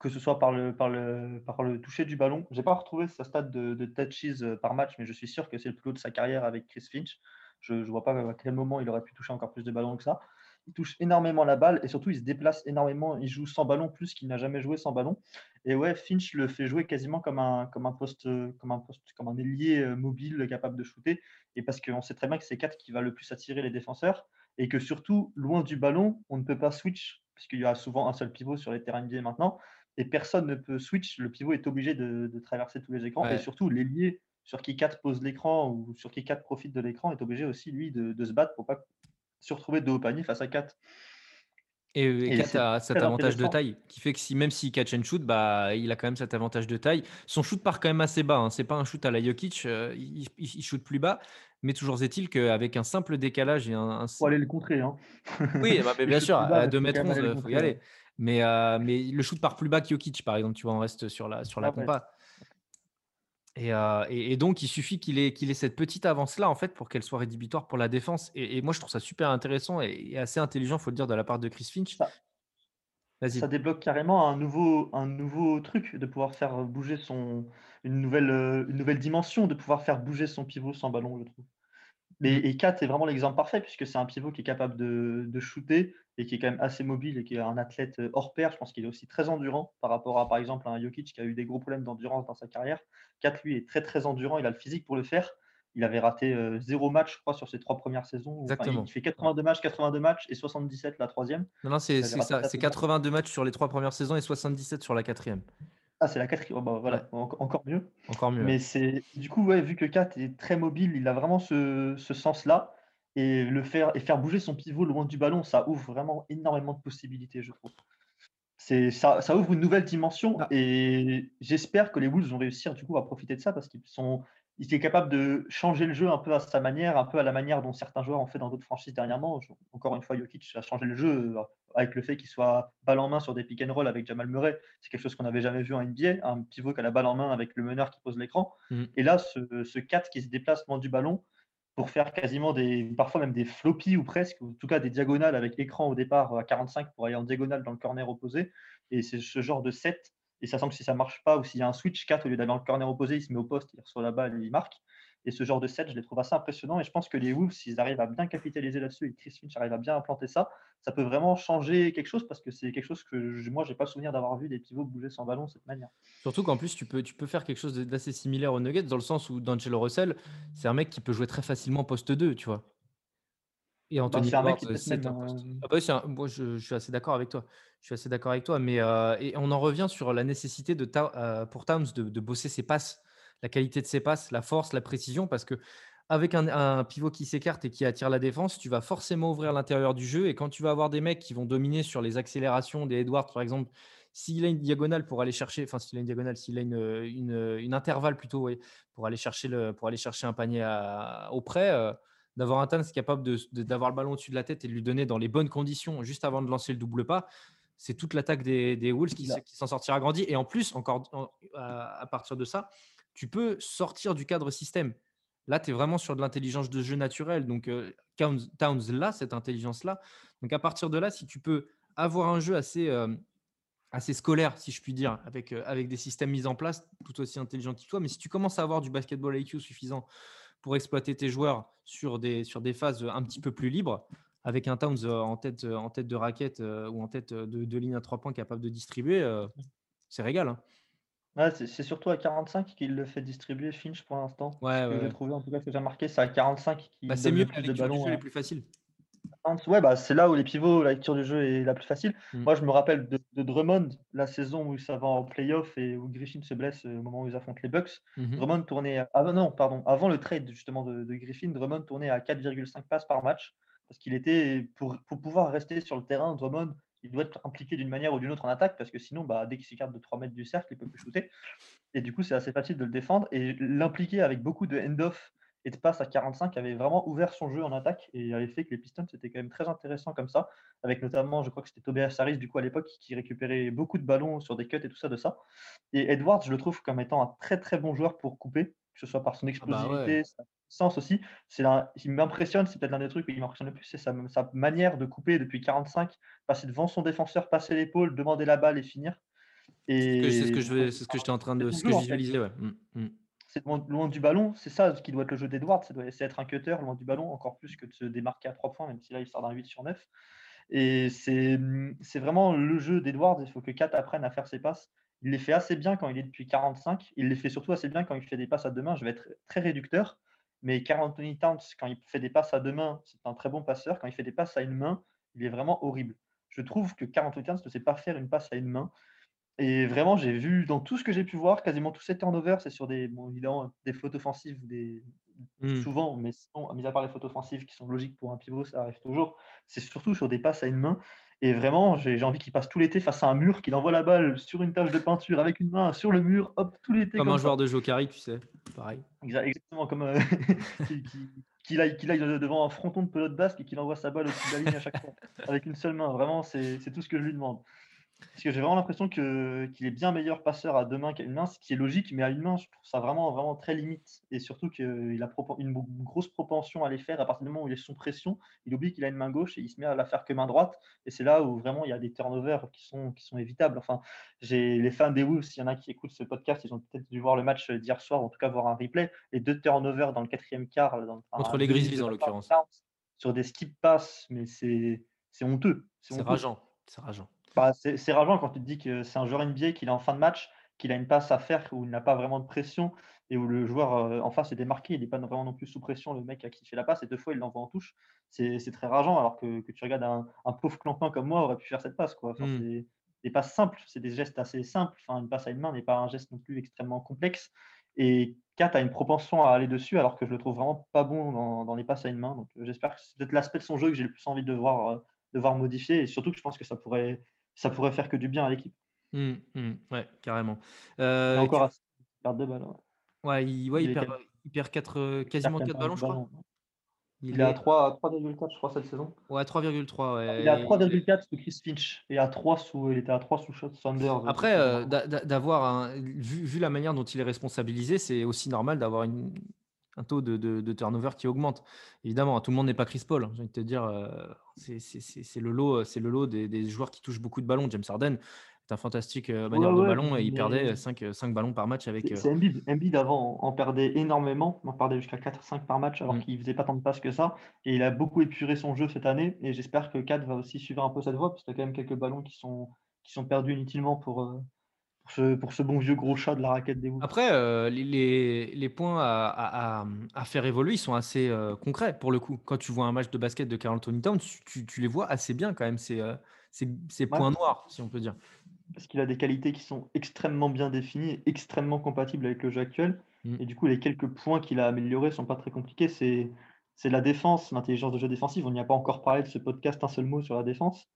que ce soit par le, par le, par le toucher du ballon. J'ai pas retrouvé sa stat de, de touches euh, par match, mais je suis sûr que c'est le plus haut de sa carrière avec Chris Finch. Je ne vois pas à quel moment il aurait pu toucher encore plus de ballons que ça. Il touche énormément la balle et surtout il se déplace énormément. Il joue sans ballon plus qu'il n'a jamais joué sans ballon. Et ouais, Finch le fait jouer quasiment comme un, comme un poste, comme un poste, comme un ailier euh, mobile capable de shooter. Et parce qu'on sait très bien que c'est 4 qui va le plus attirer les défenseurs et que surtout, loin du ballon, on ne peut pas switch, puisqu'il y a souvent un seul pivot sur les terrains NBA maintenant, et personne ne peut switch. Le pivot est obligé de, de traverser tous les écrans, Ouais. et surtout, l'ailier sur qui 4 pose l'écran ou sur qui 4 profite de l'écran est obligé aussi, lui, de, de se battre pour pas se retrouver de haut panier face à 4. Et, et Et a cet avantage de taille qui fait que si, même s'il catch and shoot, bah, il a quand même cet avantage de taille. Son shoot part quand même assez bas. Hein. C'est pas un shoot à la Jokic. euh, il- il shoot plus bas. Mais toujours est-il qu'avec un simple décalage et un. un- Faut aller le contrer. Hein. Oui, bah, mais Il bien sûr, bas, à mais 2 faut m quand même 11, aller le il faut y aller. Mais, euh, mais le shoot part plus bas que Jokic, par exemple. Tu vois, on reste sur la, sur la Ah ouais. compa. Et, euh, et- et donc, il suffit qu'il ait, qu'il ait cette petite avance-là, en fait, pour qu'elle soit rédhibitoire pour la défense. Et, et moi, je trouve ça super intéressant et, assez intelligent, faut le dire, de la part de Chris Finch. Ça-. Ça débloque carrément un nouveau, un nouveau truc de pouvoir faire bouger son une nouvelle, euh, une nouvelle dimension, de pouvoir faire bouger son pivot sans ballon, je trouve. Mais, Mm. et Kat est vraiment l'exemple parfait puisque c'est un pivot qui est capable de, de shooter et qui est quand même assez mobile et qui est un athlète euh, hors pair. Je pense qu'il est aussi très endurant par rapport à par exemple à un Jokic qui a eu des gros problèmes d'endurance dans sa carrière. Kat lui est très très endurant, il a le physique pour le faire. Il avait raté euh, zéro match, je crois, sur ses trois premières saisons. Exactement. il fait 82 matchs, 82 matchs et 77 la troisième. Non, non, c'est ça. C'est tout le temps. 82 matchs sur les trois premières saisons et 77 sur la quatrième. Ah, c'est la quatrième. Oh, bah, voilà, en- encore mieux. Encore mieux. Mais c'est du coup, ouais, vu que Kat est très mobile, il a vraiment ce, ce sens-là. Et le faire et faire bouger son pivot loin du ballon, ça ouvre vraiment énormément de possibilités, je trouve. C'est ça, ça ouvre une nouvelle dimension Ah. et j'espère que les Wolves vont réussir du coup à profiter de ça parce qu'ils sont il était capable de changer le jeu un peu à sa manière, un peu à la manière dont certains joueurs ont fait dans d'autres franchises dernièrement. Encore une fois, Jokic a changé le jeu euh, avec le fait qu'il soit balle en main sur des pick and roll avec Jamal Murray. C'est quelque chose qu'on n'avait jamais vu en NBA, un pivot qui a la balle en main avec le meneur qui pose l'écran. Mm. Et là, ce, ce 4 qui se déplace loin du ballon pour faire quasiment des, parfois même des floppies ou presque, ou en tout cas des diagonales avec écran au départ à 45 pour aller en diagonale dans le corner opposé. Et c'est ce genre de set. Et sachant que si ça marche pas ou s'il y a un switch 4 au lieu d'aller dans le corner opposé, il se met au poste, il reçoit la balle et il marque. Et ce genre de set, je les trouve assez impressionnants. Et je pense que les Wolves, s'ils arrivent à bien capitaliser là-dessus et Chris Finch arrive à bien implanter ça, ça peut vraiment changer quelque chose parce que c'est quelque chose que moi, je n'ai pas souvenir d'avoir vu des pivots bouger sans ballon de cette manière. Surtout qu'en plus, tu peux, tu peux faire quelque chose d'assez similaire aux Nuggets dans le sens où D'Angelo Russell, c'est un mec qui peut jouer très facilement poste 2, tu vois. Et bah, Anthony bah, c'est un poste. Ah bah moi, je, suis assez d'accord avec toi. Je suis assez d'accord avec toi. Mais euh, et on en revient sur la nécessité de euh, pour Towns de, de, bosser ses passes, la qualité de ses passes, la force, la précision, parce que avec un, pivot qui s'écarte et qui attire la défense, tu vas forcément ouvrir l'intérieur du jeu. Et quand tu vas avoir des mecs qui vont dominer sur les accélérations des Edwards, par exemple, s'il a une diagonale pour aller chercher, enfin s'il a une diagonale, s'il a une, une, une, intervalle plutôt, pour aller chercher le, pour aller chercher un panier au près, euh, d'avoir un Tans capable d'avoir le ballon au-dessus de la tête et de lui donner dans les bonnes conditions juste avant de lancer le double pas, c'est toute l'attaque des, des, Wolves qui, qui s'en sortira grandi. Et en plus, encore à partir de ça, tu peux sortir du cadre système. Là, tu es vraiment sur de l'intelligence de jeu naturelle. Donc, euh, Towns, là, cette intelligence-là. Donc, à partir de là, si tu peux avoir un jeu assez, euh, assez scolaire, si je puis dire, avec, euh, avec des systèmes mis en place, tout aussi intelligents qu'il soit, mais si tu commences à avoir du basketball IQ suffisant pour exploiter tes joueurs sur des, sur des phases un petit peu plus libres, avec un Towns en tête, en tête de raquette ou en tête de, de, ligne à trois points capable de distribuer, c'est régal. Hein c'est surtout à 45 qu'il le fait distribuer Finch pour l'instant. Ouais, que j'ai trouvé en tout cas que j'ai remarqué, c'est à 45 qu'il bah, c'est mieux, jeu est plus facile. Ouais, bah, c'est là où les pivots, la lecture du jeu est la plus facile. Mmh. Moi, je me rappelle de, Drummond, la saison où ça va en playoff et où Griffin se blesse au moment où ils affrontent les Bucks. Mmh Drummond tournait. Ah non, pardon, avant le trade justement de, Griffin, Drummond tournait à 4,5 passes par match parce qu'il était, pour, pour pouvoir rester sur le terrain, Drummond il doit être impliqué d'une manière ou d'une autre en attaque parce que sinon, bah, dès qu'il s'écarte de 3 mètres du cercle, il peut plus shooter. Et du coup, c'est assez facile de le défendre. Et l'impliquer avec beaucoup de end-off et de passe à 45 avait vraiment ouvert son jeu en attaque et avait fait que les Pistons c'était quand même très intéressant comme ça, avec notamment, je crois que c'était Tobias Harris du coup à l'époque qui récupérait beaucoup de ballons sur des cuts et tout ça de ça. Et Edwards, je le trouve comme étant un très très bon joueur pour couper, que ce soit par son ah bah explosivité, sa puissance aussi. C'est il m'impressionne, c'est peut-être l'un des trucs qui m'impressionne le plus, c'est sa, sa, manière de couper depuis 45, passer devant son défenseur, passer l'épaule, demander la balle et finir. Et c'est ce que je c'est ce que j'étais en train de ce que je visualisais, ouais. Mmh, mmh c'est loin, du ballon. C'est ça qui doit être le jeu d'Edward. C'est être un cutter loin du ballon, encore plus que de se démarquer à 3 points, même si là, il sort d'un 8 sur 9. Et c'est vraiment le jeu d'Edward. Il faut que Kat apprenne à faire ses passes. Il les fait assez bien quand il est depuis 45. Il les fait surtout assez bien quand il fait des passes à deux mains. Je vais être très réducteur. Mais Carl Anthony Towns, quand il fait des passes à deux mains, c'est un très bon passeur. Quand il fait des passes à une main, il est vraiment horrible. Je trouve que Carl Anthony Towns ne sait pas faire une passe à une main. Et vraiment, j'ai vu dans tout ce que j'ai pu voir, quasiment tous ces turnovers, c'est sur des, bon, évidemment, des fautes offensives, des, mmh. souvent, mais sinon, mis à part les fautes offensives qui sont logiques pour un pivot, ça arrive toujours. C'est surtout sur des passes à une main. Et vraiment, j'ai envie qu'il passe tout l'été face à un mur, qu'il envoie la balle sur une tâche de peinture avec une main sur le mur, hop, tout l'été. Comme, un joueur de Jokari, tu sais, pareil. Exactement, comme euh, qu'il aille, aille, devant un fronton de pelote basque et qu'il envoie sa balle au-dessus de la ligne à chaque fois, avec une seule main. Vraiment, c'est tout ce que je lui demande. Parce que j'ai vraiment l'impression qu'il est bien meilleur passeur à deux mains qu'à une main, ce qui est logique, mais à une main, je trouve ça vraiment, vraiment très limite. Et surtout qu'il a une grosse propension à les faire à partir du moment où il est sous pression. Il oublie qu'il a une main gauche et il se met à la faire que main droite. Et c'est là où vraiment il y a des turnovers qui sont, qui sont évitables. Enfin, j'ai les fans des Wolves, s'il y en a qui écoutent ce podcast, ils ont peut-être dû voir le match d'hier soir, en tout cas voir un replay. Les deux turnovers dans le quatrième quart. Contre les Grizzlies en l'occurrence. Sur des skip passes, mais c'est honteux. C'est rageant. C'est rageant. Bah, c'est rageant quand tu te dis que c'est un joueur NBA, qu'il est en fin de match, qu'il a une passe à faire où il n'a pas vraiment de pression et où le joueur euh, en face est démarqué, il n'est pas vraiment non plus sous pression, le mec à qui il fait la passe, et deux fois il l'envoie en touche. C'est très rageant, alors que, tu regardes un, pauvre clampin comme moi aurait pu faire cette passe. Quoi. Enfin. C'est des passes simples, c'est des gestes assez simples. Enfin, une passe à une main n'est pas un geste non plus extrêmement complexe. Et Kat a une propension à aller dessus, alors que je le trouve vraiment pas bon dans, les passes à une main. Donc j'espère que c'est peut-être l'aspect de son jeu que j'ai le plus envie de voir, euh, de voir modifier, et surtout que je pense que ça pourrait ça pourrait faire que du bien à l'équipe. Mmh, mmh, ouais, carrément. Euh, encore tu... perd deux balles. Ouais, il, ouais, il, perd, il, perd, 4, euh, quasiment 4 ballons, je crois. Il, est à 3,4 je crois cette saison. Ouais, 3,3 ouais. Il est à 3,4 sous Chris Finch et à 3 sous il était à 3 sous Sanders. Après euh, d'avoir un vu, vu, la manière dont il est responsabilisé, c'est aussi normal d'avoir une un taux de, turnover qui augmente. Évidemment, tout le monde n'est pas Chris Paul. Hein, j'ai envie de te dire, euh, c'est le lot, c'est le lot des, joueurs qui touchent beaucoup de ballons. James Harden, C'est un fantastique manière de ballon et il perdait 5, 5 ballons par match avec. C'est Embiid. Embiid avant en perdait énormément, en perdait jusqu'à 4-5 par match alors mmh. qu'il faisait pas tant de passes que ça. Et il a beaucoup épuré son jeu cette année et j'espère que 4 va aussi suivre un peu cette voie parce qu'il y a quand même quelques ballons qui sont, qui sont perdus inutilement pour, pour ce, bon vieux gros chat de la raquette des Wolves. Après, euh, les, les, points à, à, faire évoluer, ils sont assez euh, concrets pour le coup. Quand tu vois un match de basket de Carl Anthony Town, tu, tu, les vois assez bien quand même, ces, euh, ces, points noirs, si on peut dire. Parce qu'il a des qualités qui sont extrêmement bien définies et extrêmement compatibles avec le jeu actuel. Mm. Et du coup, les quelques points qu'il a améliorés ne sont pas très compliqués. C'est la défense, l'intelligence de jeu défensive. On n'y a pas encore parlé de ce podcast, un seul mot sur la défense.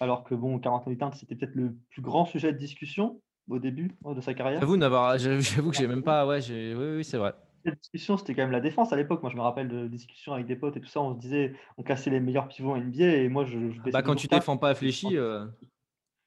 Alors que bon, 40 ans c'était peut-être le plus grand sujet de discussion au début de sa carrière. J'avoue, j'avoue que j'ai même pas. Ouais, oui, oui c'est vrai. La discussion, c'était quand même la défense à l'époque. Moi, je me rappelle de discussions avec des potes et tout ça. On se disait, on cassait les meilleurs pivots en NBA. Et moi, je. bah, quand tu défends pas fléchi. Euh.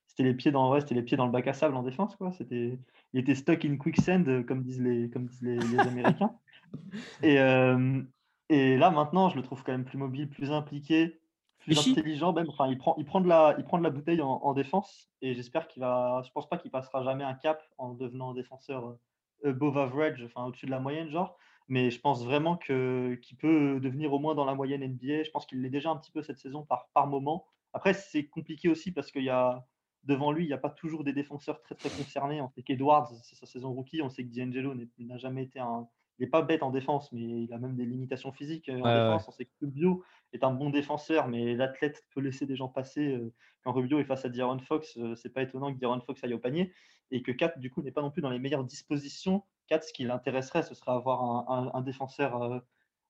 C'était les pieds dans c'était les pieds dans le bac à sable en défense, quoi. C'était, il était stuck in quicksand, comme disent les, comme disent les, Américains. et, euh, et là, maintenant, je le trouve quand même plus mobile, plus impliqué plus intelligent même. Enfin, il prend, il prend de la, il prend de la bouteille en, défense et j'espère qu'il va. Je pense pas qu'il passera jamais un cap en devenant défenseur euh, above average, enfin au-dessus de la moyenne genre. Mais je pense vraiment que qu'il peut devenir au moins dans la moyenne NBA. Je pense qu'il l'est déjà un petit peu cette saison par par moment. Après, c'est compliqué aussi parce qu'il y a devant lui, il n'y a pas toujours des défenseurs très très concernés. On sait qu'Edwards, c'est sa saison rookie. On sait que D'Angelo n'a jamais été un, il n'est pas bête en défense, mais il a même des limitations physiques euh, en défense. On sait que Rubio est un bon défenseur, mais l'athlète peut laisser des gens passer. Euh, quand Rubio est face à D'Aaron Fox, euh, c'est pas étonnant que D'Aaron Fox aille au panier. Et que Kat, du coup, n'est pas non plus dans les meilleures dispositions. Kat, ce qui l'intéresserait, ce serait avoir un, défenseur,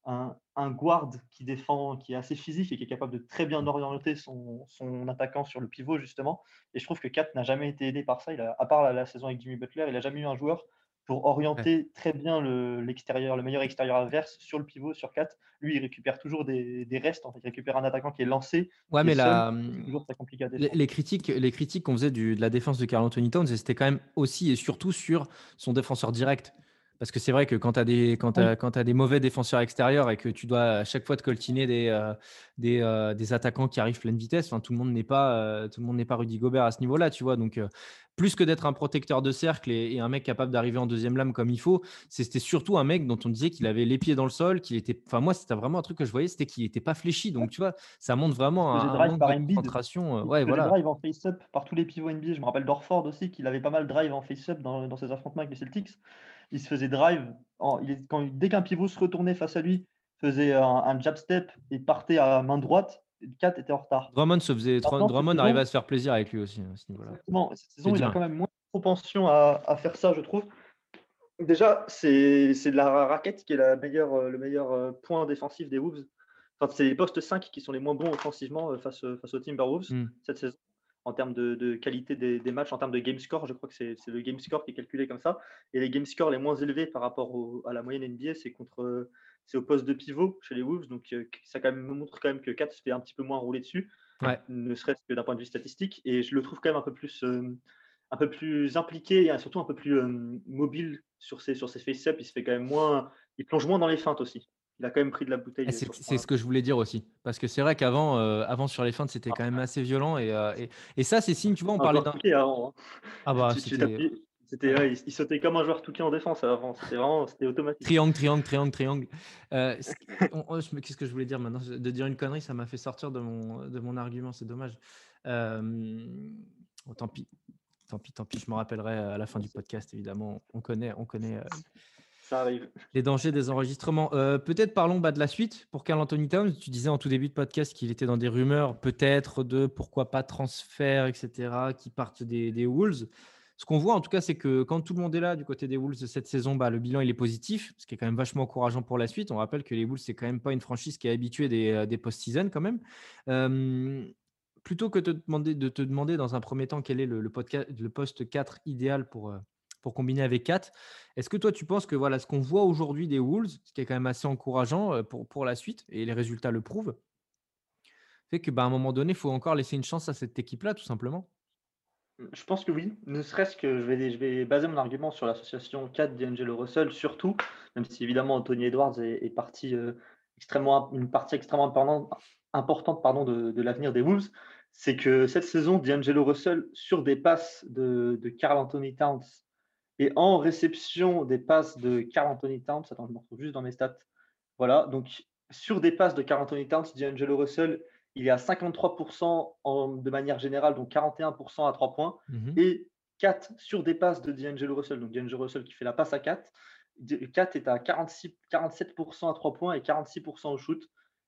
un, guard qui défend, qui est assez physique et qui est capable de très bien orienter son, attaquant sur le pivot, justement. Et je trouve que Kat n'a jamais été aidé par ça. Il a, à part la saison avec Jimmy Butler, il n'a jamais eu un joueur pour orienter très bien l'extérieur, le, meilleur extérieur adverse sur le pivot, sur 4. Lui, il récupère toujours des, restes. En fait. Il récupère un attaquant qui est lancé. Ouais, mais la, les, critiques, les critiques qu'on faisait de la défense de Carl Anthony Towns, c'était quand même aussi et surtout sur son défenseur direct. Parce que c'est vrai que quand tu as, des, quand as, des mauvais défenseurs extérieurs et que tu dois à chaque fois te coltiner des, euh, des, euh, des, attaquants qui arrivent pleine vitesse, tout le monde n'est pas, euh, tout le monde n'est pas Rudy Gobert à ce niveau-là, tu vois. Donc, plus que d'être un protecteur de cercle et, un mec capable d'arriver en deuxième lame comme il faut, c'était surtout un mec dont on disait qu'il avait les pieds dans le sol, qu'il était. Enfin, moi, c'était vraiment un truc que je voyais, c'était qu'il n'était pas fléchi. Donc, tu vois, ça montre vraiment un, un manque de concentration. ouais, voilà. drive en face-up par tous les pivots NBA. Je me rappelle d'Orford aussi, qu'il avait pas mal de drive en face-up dans, dans ses affrontements avec les Celtics il se faisait drive. il, quand, dès qu'un pivot se retournait face à lui, faisait un, jab step et partait à main droite, 4 était en retard. Drummond, se faisait, Drummond arrivait à se faire plaisir avec lui aussi. À ce Exactement. Cette saison, il a quand même moins de propension à, à, faire ça, je trouve. Déjà, c'est de la raquette qui est la meilleure, le meilleur euh, point défensif des Wolves. Enfin, c'est les postes 5 qui sont les moins bons offensivement euh, face, face aux Timberwolves hmm. cette saison en termes de, qualité des, matchs, en termes de game score. Je crois que c'est le game score qui est calculé comme ça. Et les game scores les moins élevés par rapport à la moyenne NBA, c'est contre c'est au poste de pivot chez les Wolves. Donc euh, ça quand même, montre quand même que 4 se fait un petit peu moins rouler dessus, ne serait-ce que d'un point de vue statistique. Et je le trouve quand même un peu plus, euh, un peu plus impliqué et surtout un peu plus euh, mobile sur ses, sur ses face-up. Il se fait quand même moins, il plonge moins dans les feintes aussi il a quand même pris de la bouteille. Eh, c'est ce que je voulais dire aussi. Parce que c'est vrai qu'avant, euh, avant sur les feintes, c'était quand même assez violent. Et, euh, et, ça, c'est signe, tu vois, on parlait d'un. Hein. Ah bah, c'était. il, sautait comme un joueur touqué en défense avant. C'était vraiment c'était automatique. Triangle, triangle, triangle, triangle. Euh, qu'est-ce que je voulais dire maintenant? De dire une connerie, ça m'a fait sortir de mon, de mon argument. C'est dommage. Oh, tant pis. Tant pis, tant pis. Je me rappellerai à la fin du podcast, évidemment. On connaît, on connaît Les dangers des enregistrements. Euh, peut-être parlons bah, de la suite pour Carl Anthony Towns. Tu disais en tout début de podcast qu'il était dans des rumeurs, peut-être de pourquoi pas transfert, etc., qui partent des, Wolves. Ce qu'on voit en tout cas, c'est que quand tout le monde est là du côté des Wolves cette saison, bah, le bilan il est positif, ce qui est quand même vachement encourageant pour la suite. On rappelle que les Wolves, c'est quand même pas une franchise qui est habituée des, euh, des post-season quand même. Euh, plutôt que de te, demander, de te demander dans un premier temps quel est le, le, podcast, le poste 4 idéal pour, pour combiner avec 4. Est-ce que toi, tu penses que voilà, ce qu'on voit aujourd'hui des Wolves, ce qui est quand même assez encourageant euh, pour, pour la suite, et les résultats le prouvent, fait que bah, un moment donné, il faut encore laisser une chance à cette équipe-là, tout simplement? Je pense que oui, ne serait-ce que je vais, je vais baser mon argument sur l'association 4 d'Angelo Russell, surtout, même si évidemment Anthony Edwards est, parti, euh, extrêmement, une partie extrêmement importante, importante pardon, de, de l'avenir des Wolves. c'est que cette saison, D'Angelo Russell, sur des passes de, de Carl Anthony Towns et en réception des passes de Carl Anthony Towns, attends, je me retrouve juste dans mes stats. Voilà, donc sur des passes de Carl Anthony Towns, D'Angelo Russell, il est à 53% en, de manière générale, donc 41% à 3 points, Mhm. et 4 sur des passes de D'Angelo Russell, donc D'Angelo Russell qui fait la passe à 4. 4 est à 46, 47% à 3 points et 46% au shoot,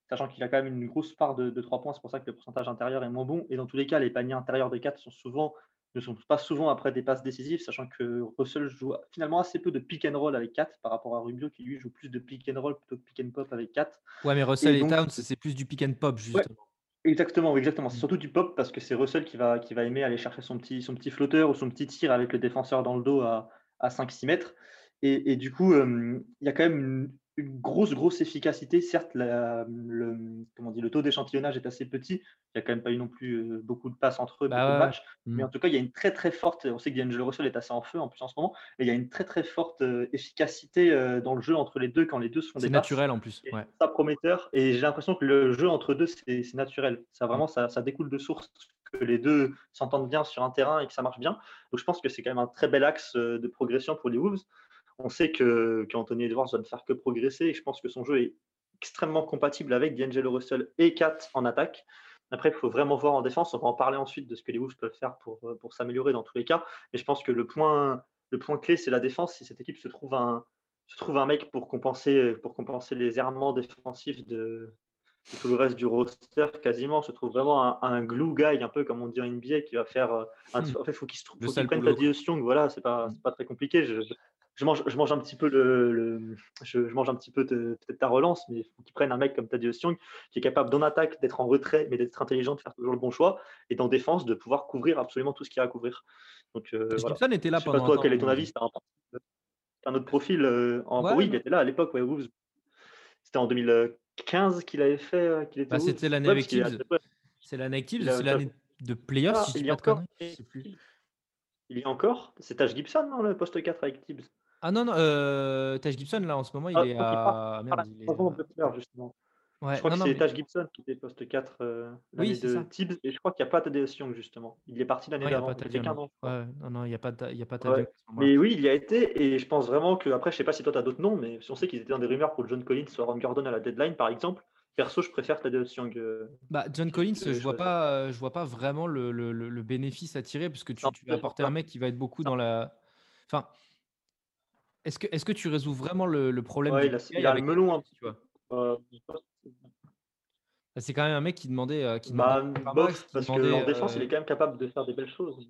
sachant qu'il a quand même une grosse part de, de 3 points, c'est pour ça que le pourcentage intérieur est moins bon. Et dans tous les cas, les paniers intérieurs des 4 sont souvent, ne sont pas souvent après des passes décisives, sachant que Russell joue finalement assez peu de pick and roll avec 4 par rapport à Rubio qui lui joue plus de pick and roll plutôt que pick and pop avec 4. Ouais, mais Russell et, donc- Towns, c'est plus du pick and pop, justement. Exactement, exactement. C'est Mm. surtout du pop parce que c'est Russell qui va, qui va aimer aller chercher son petit, son petit flotteur ou son petit tir avec le défenseur dans le dos à, à 5-6 mètres. Et, et du coup, euh, il y a quand même une, une grosse, grosse efficacité. Certes, la- le, comment dit, le taux d'échantillonnage est assez petit. Il n'y a quand même pas eu non plus euh, beaucoup de passes entre eux, Bah beaucoup de ouais, matchs. Mm. Mais en tout cas, il y a une très, très forte. On sait que D'Angelo Russell est assez en feu en plus en ce moment. Mais il y a une très, très forte euh, efficacité euh, dans le jeu entre les deux quand les deux C'est des passes. naturel en plus. Ouais. ça prometteur. Et j'ai l'impression que le jeu entre deux, c'est c'est naturel. Ça vraiment, ça, ça découle de source que les deux s'entendent bien sur un terrain et que ça marche bien. Donc je pense que c'est quand même un très bel axe de progression pour les Wolves. On sait que qu'Anthony Edwards va ne faire que progresser et je pense que son jeu est extrêmement compatible avec D'Angelo Russell et Kat en attaque. Après, il faut vraiment voir en défense. On va en parler ensuite de ce que les Wolves peuvent faire pour, euh, pour s'améliorer dans tous les cas. Mais je pense que le point, le point clé, c'est la défense. Si cette équipe se trouve un, se trouve un mec pour compenser, pour compenser les errements défensifs de, de tout le reste du roster, quasiment, se trouve vraiment un, un glue guy, un peu comme on dit en NBA, qui va faire. euh, un- Hmm. En fait, faut qu'il se trouve, Le faut qu'il prenne Thaddeus Young. Voilà, c'est pas, c'est pas très compliqué. Je, je- mange, je mange un petit peu le, le- je, je mange un petit peu de- peut-être ta relance, mais il faut qu'il prenne un mec comme Thaddeus Young qui est capable d'en attaque d'être en retrait, mais d'être intelligent, de faire toujours le bon choix, et d'en défense de pouvoir couvrir absolument tout ce qu'il y a à couvrir. Donc euh, voilà. Gibson était là Je sais pendant pas toi, quel est ton avis C'est un, un autre profil. euh, en... Ouais, oui, il était là à l'époque, ouais. C'était en 2015 qu'il avait fait. euh, qu'il était Bah, c'était l'année Ouais, avec. C'est l'année c'est l'année de playoffs, Ah, si il y a encore. plus. Il y a encore? C'est Tash Gibson, non, le poste 4 avec Tibbs. Ah non, non, euh, Tash Gibson, là, en ce moment, il Ah, est à. Merde, il est. justement. Ouais, je crois non, que c'est mais- Tash Gibson qui était poste 4 euh, Oui, l'année de ça. Tibbs. Et je crois qu'il n'y a pas Thaddeus Young, justement. Il est parti l'année Non, il n'y a d'avant. pas Il fait Tadion. qu'un an. Ouais, non, non, il n'y a pas, il y a pas Ouais. Mais oui, il y a été, et je pense vraiment que, après, je sais pas si toi tu as d'autres noms, mais si on sait qu'ils étaient dans des rumeurs pour John Collins ou Aaron Gordon à la deadline, par exemple, perso, je préfère Thaddeus Young. euh, Bah, John Collins, je vois choisir. pas, euh, je vois pas vraiment le, le- le- le bénéfice à tirer parce que tu, Non, tu vas vois apporter un mec qui va être beaucoup dans la. Enfin, est-ce que, est-ce que tu résous vraiment le, le problème Ouais, il a, il a le melon un tu petit vois? peu. euh, C'est quand même un mec qui demandait, euh, qui bah, demandait bof, parce demandait, qu'en défense, euh, il est quand même capable de faire des belles choses.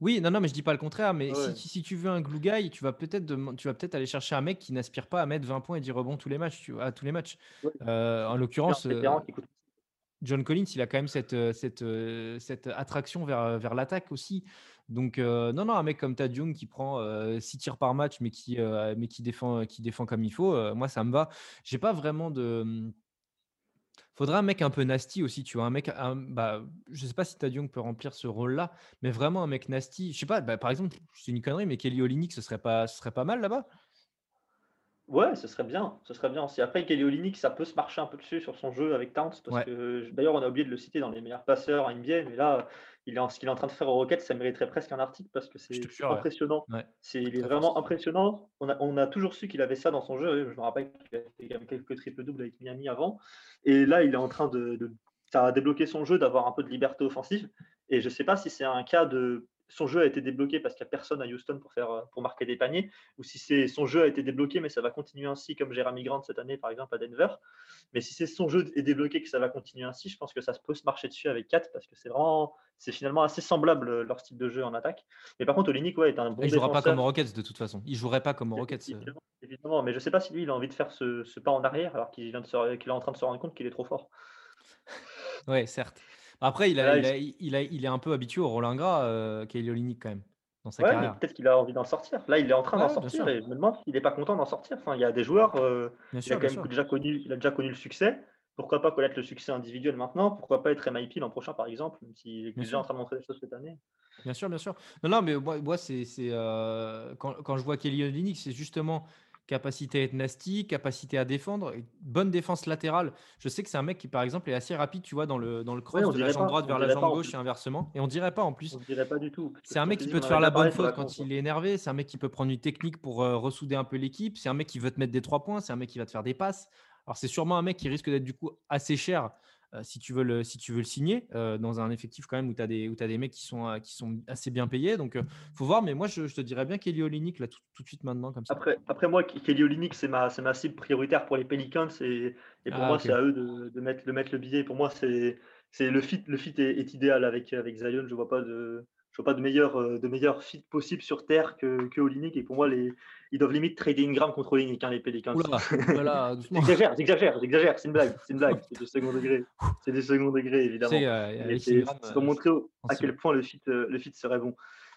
Oui, non, non, mais je dis pas le contraire. Mais Ouais. si, si tu veux un glue guy, tu vas peut-être tu vas peut-être aller chercher un mec qui n'aspire pas à mettre 20 points et 10 rebonds tous les matchs, tu vois, à tous les matchs. Ouais. Euh, en l'occurrence, vétéran euh, qui coûte- John Collins, il a quand même cette, euh, euh, cette attraction vers, vers l'attaque aussi. Donc, euh, non, non, un mec comme Tad Young qui prend 6 tirs par match, mais qui, euh, mais qui, défend, qui défend comme il faut, euh, moi, ça me va. J'ai pas vraiment de. Faudrait un mec un peu nasty aussi, tu vois. Un mec, un- bah, je sais pas si Tad Young peut remplir ce rôle-là, mais vraiment un mec nasty. Je sais pas, bah, par exemple, c'est une connerie, mais Kelly Olynyk, ce ce serait pas mal là-bas. Ouais, ce serait bien. Ce serait bien aussi. Après, Kelly Olynyk, ça peut se marcher un peu dessus sur son jeu avec Towns. Parce Ouais. que d'ailleurs, on a oublié de le citer dans les meilleurs passeurs en NBA. Mais là, il est en, ce qu'il est en train de faire au Rockets, ça mériterait presque un article parce que c'est ouais. impressionnant. Ouais. C'est, il est vraiment impressionnant. On a, on a toujours su qu'il avait ça dans son jeu. Je me rappelle qu'il a fait quand même quelques triples-doubles avec Miami avant. Et là, il est en train de, de- ça a débloqué son jeu, d'avoir un peu de liberté offensive. Et je ne sais pas si c'est un cas de son jeu a été débloqué parce qu'il n'y a personne à Houston pour, faire, pour marquer des paniers, ou si c'est son jeu a été débloqué, mais ça va continuer ainsi, comme Jeremy Grant cette année, par exemple, à Denver. Mais si c'est son jeu est débloqué, que ça va continuer ainsi, je pense que ça peut se marcher dessus avec 4 parce que c'est vraiment, c'est finalement assez semblable euh, leur style de jeu en attaque. Mais par contre, Olinik, ouais, est un bon il jouera pas comme Rockets de toute façon. Il jouerait pas comme Rockets. euh. Évidemment, évidemment, mais je sais pas si lui, il a envie de faire ce, ce pas en arrière alors qu'il vient de se- qu'il est en train de se rendre compte qu'il est trop fort. Ouais, certes. Après, il, a, Là, il, il- a- il, a- il est un peu habitué au rôle ingrat, euh, quand même, dans sa Ouais, carrière. peut-être qu'il a envie d'en sortir. Là, il est en train Ouais, d'en sortir et je me demande s'il n'est pas content d'en sortir. Enfin, il y a des joueurs, euh, il, a quand même déjà connu, il a déjà connu le succès. Pourquoi pas connaître le succès individuel maintenant? Pourquoi pas être MIP l'an prochain, par exemple, même s'il est déjà sûr. en train de montrer des choses cette année? Bien sûr, bien sûr. Non, non, mais moi, moi c'est, c'est, euh, quand, quand je vois Kelly Olynyk, c'est justement capacité à être nasty, capacité à défendre, bonne défense latérale. Je sais que c'est un mec qui, par exemple, est assez rapide, tu vois, dans le, dans le cross de la jambe droite vers la jambe gauche et inversement. Et on dirait pas en plus. On dirait pas du tout. C'est un mec qui peut te faire la bonne faute quand il est énervé. C'est un mec qui peut prendre une technique pour euh, ressouder un peu l'équipe. C'est un mec qui veut te mettre des trois points. C'est un mec qui va te faire des passes. Alors, c'est sûrement un mec qui risque d'être du coup assez cher si, tu veux le, si tu veux le signer euh, dans un effectif quand même où tu as, des, où as des mecs qui sont, euh, qui sont assez bien payés. Donc, il faut voir. Mais moi, je, te dirais bien Kelly Olynyk là tout, tout, de suite maintenant. Comme ça. Après, après moi, Kelly Olynyk, c'est ma, ma cible prioritaire pour les Pelicans. Et, et pour ah, moi, c'est à eux de, de, mettre, de mettre le billet. Pour moi, c'est le fit, le fit est, est, idéal avec, avec Zion. Je vois pas de je vois pas de meilleur, euh, de meilleur fit possible sur Terre que, que Olinik. Et pour moi, les, ils doivent limite trader Ingram contre Olinik, hein, les Pelicans. j'exagère, j'exagère, j'exagère. C'est une blague, c'est une blague. C'est du second degré. C'est du second degré, évidemment. C'est euh, pour euh, montrer à quel point le fit, le fit serait bon.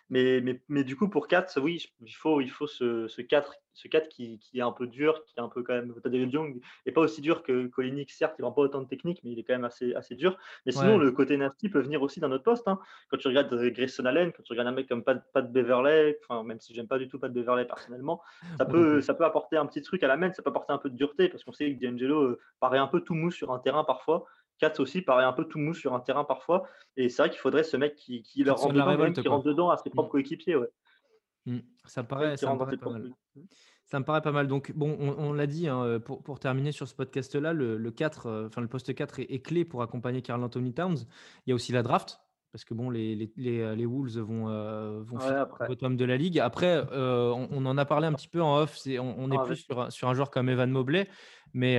Mais, mais, mais, du coup, pour 4, oui, il faut, il faut ce, ce 4, ce 4 qui, qui, est un peu dur, qui est un peu quand même. David Young n'est pas aussi dur que Kolinik, certes, il n'a pas autant de technique, mais il est quand même assez, assez dur. Mais sinon, le côté nasty peut venir aussi d'un autre poste. Hein. Quand tu regardes Grayson Allen, quand tu regardes un mec comme Pat, Pat Beverley, enfin, même si j'aime pas du tout Pat Beverley personnellement, ça peut, ça peut apporter un petit truc à la main, ça peut apporter un peu de dureté, parce qu'on sait que D'Angelo euh, paraît un peu tout mou sur un terrain parfois. Katz aussi paraît un peu tout mou sur un terrain parfois. Et c'est vrai qu'il faudrait ce mec qui, qui leur rentre dedans, qui rentre dedans à ses propres mm. coéquipiers. Ouais. Mm. Ça, paraît, ça, me paraît pas mal. ça me paraît pas mal. Donc, bon, on, l'a dit, hein, pour, pour, terminer sur ce podcast-là, le, le, 4, euh, enfin, le poste 4 est, clé pour accompagner Carl Anthony Towns. Il y a aussi la draft. Parce que bon, les, les, les, les Wolves vont, euh, vont ouais, au tome de la ligue. Après, euh, on, on, en a parlé un petit peu en off. On, on, est ah, plus sur, sur, un joueur comme Evan Mobley. Mais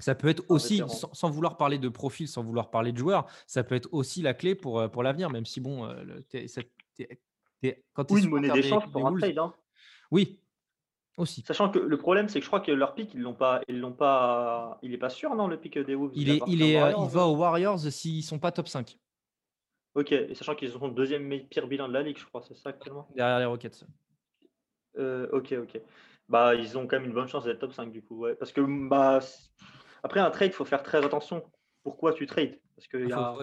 ça peut être aussi, sans, vouloir parler de profil, sans vouloir parler de joueurs, ça peut être aussi la clé pour, euh, pour l'avenir, même si, bon, euh, quand tu une monnaie d'échange pour un trade. Hein. Oui, aussi. Sachant que le problème, c'est que je crois que leur pic, ils l'ont pas, ils l'ont pas, il est pas sûr, non, le pic des Wolves. Il, est, il, est, euh, il va aux Warriors s'ils sont pas top 5. Ok, et sachant qu'ils ont le deuxième pire bilan de la ligue, je crois, c'est ça actuellement? Derrière les Rockets. ok, ok. Bah, ils ont quand même une bonne chance d'être top 5 du coup, ouais. Parce que bah, après, un trade, il faut faire très attention. Pourquoi tu trades? Parce que ça,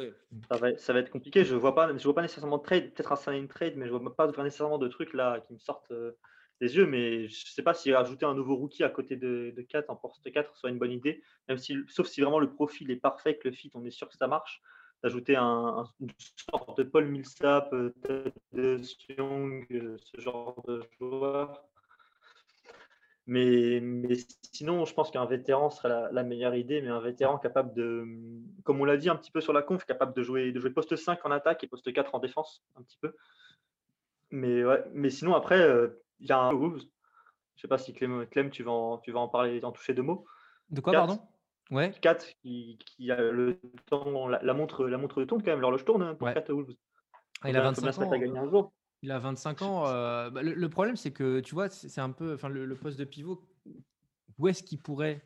va, ça, va, être compliqué. Je ne vois, pas, je vois pas nécessairement de trade, peut-être un sign trade, mais je ne vois pas nécessairement de trucs là qui me sortent euh, des yeux. Mais je ne sais pas si ajouter un nouveau rookie à côté de, de 4 en poste 4 soit une bonne idée. Même si, sauf si vraiment le profil est parfait, que le fit, on est sûr que ça marche. D'ajouter un, une sorte de Paul Millsap, euh, de Young, euh, ce genre de joueur mais, mais, sinon, je pense qu'un vétéran serait la, meilleure idée, mais un vétéran capable de, comme on l'a dit un petit peu sur la conf, capable de jouer, de jouer poste 5 en attaque et poste 4 en défense, un petit peu. Mais, ouais, mais sinon, après, euh, il y a un Je ne sais pas si Clem, Clem, tu, vas en, tu vas en parler, en toucher deux mots. De quoi, pardon? Ouais. 4 qui, qui, a le temps, la, montre, la montre tourne quand même, l'horloge tourne hein, pour 4 Wolves. Ah, il a 25 ans. À gagner un jour. Il a 25 ans. Euh, bah, le, problème, c'est que tu vois, c'est un peu, enfin, le, poste de pivot. Où est-ce qu'il pourrait,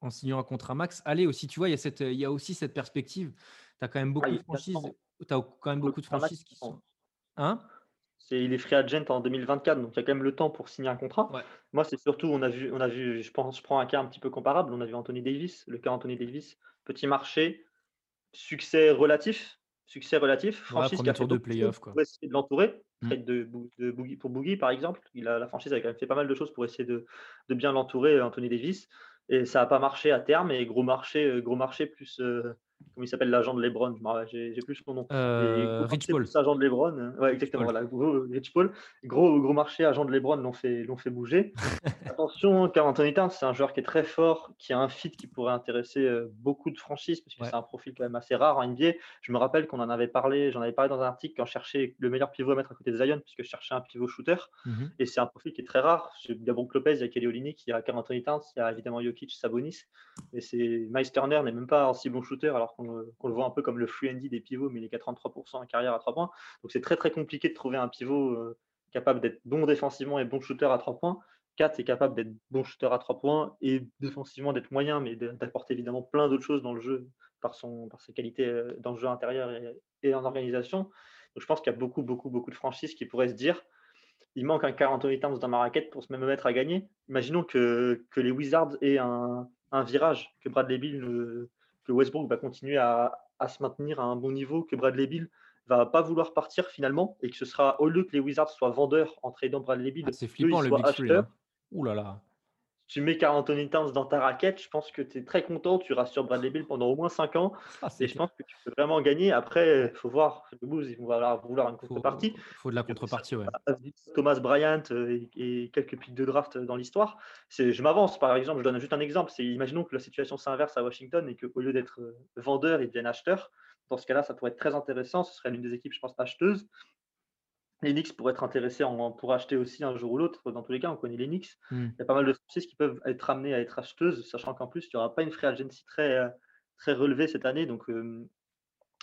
en signant un contrat max, aller aussi Tu vois, il y a cette, il y a aussi cette perspective. Tu as quand même beaucoup ah, de franchises. Tu as quand même beaucoup de franchises qui sont. Hein? Il est free agent en 2024, donc il y a quand même le temps pour signer un contrat. Moi, c'est surtout, on a vu, on a vu, je pense, je prends un cas un petit peu comparable. On a vu Anthony Davis, le cas Anthony Davis, petit marché, succès relatif, succès relatif. Franchise qui a fait de playoff, essayer de l'entourer. Trade de, de Boogie, pour Boogie, par exemple. Il a, la franchise a quand même fait pas mal de choses pour essayer de, de bien l'entourer, Anthony Davis. Et ça n'a pas marché à terme. Et gros marché, euh, gros marché plus, euh, comment il s'appelle l'agent de LeBron? J'ai plus son nom. Euh, Rich Paul. Agent de LeBron. Hein. Ouais, exactement. Voilà, Rich Paul. Gros, gros marché, agent de LeBron l'ont fait, fait bouger. Attention, car Anthony Towns, c'est un joueur qui est très fort, qui a un fit qui pourrait intéresser euh, beaucoup de franchises parce que c'est un profil quand même assez rare en NBA. Je me rappelle qu'on en avait parlé, j'en avais parlé dans un article quand je cherchais le meilleur pivot à mettre à côté de Zion, puisque je cherchais un pivot shooter. Mmh Et c'est un profil qui est très rare. Il y a Brook Lopez, il y a Kelly Olynyk, il y a Carl Anthony Towns, il y a évidemment Jokic, Sabonis. Et c'est Miles Turner n'est même pas un si bon shooter alors qu'on le voit un peu comme le free des pivots, mais il est 83% en carrière à 3 points. Donc c'est très très compliqué de trouver un pivot euh, capable d'être bon défensivement et bon shooter à 3 points. 4 est capable d'être bon shooter à 3 points et défensivement d'être moyen, mais d'apporter évidemment plein d'autres choses dans le jeu par, son, par ses qualités euh, dans le jeu intérieur et, en organisation. Donc je pense qu'il y a beaucoup, beaucoup, beaucoup de franchises qui pourraient se dire il manque un 48 Towns dans ma raquette pour se même mettre à gagner. Imaginons que, que les Wizards aient un, un virage, que Bradley Bill, euh, que Westbrook va continuer à, à se maintenir à un bon niveau, que Bradley Bill va pas vouloir partir finalement et que ce sera au lieu que les Wizards soient vendeurs en tradant Bradley Bill, ah, c'est flippant le Big Free, hein. Ouh là là. Tu mets Carl Anthony Towns dans ta raquette, je pense que tu es très content. Tu rassures Bradley Bill pendant au moins 5 ans. Ah, Et je pense que tu peux vraiment gagner. Après, il faut voir. Les Bulls, ils vont vouloir une contrepartie. faut de la contrepartie, ouais. Thomas Bryant euh, et, quelques pics de draft dans l'histoire. Je m'avance, par exemple, je donne juste un exemple. C'est, imaginons que la situation s'inverse à Washington et qu'au lieu d'être euh, vendeur, ils deviennent acheteurs. Dans ce cas-là, ça pourrait être très intéressant. Ce serait l'une des équipes, je pense, acheteuses. Les Knicks pourraient être intéressés en, pour acheter aussi un jour ou l'autre. Dans tous les cas, on connaît les Knicks. Hmm. Il y a pas mal de franchises qui peuvent être amenées à être acheteuses, sachant qu'en plus, il n'y aura pas une free agency très, euh, très relevée cette année. Donc, euh,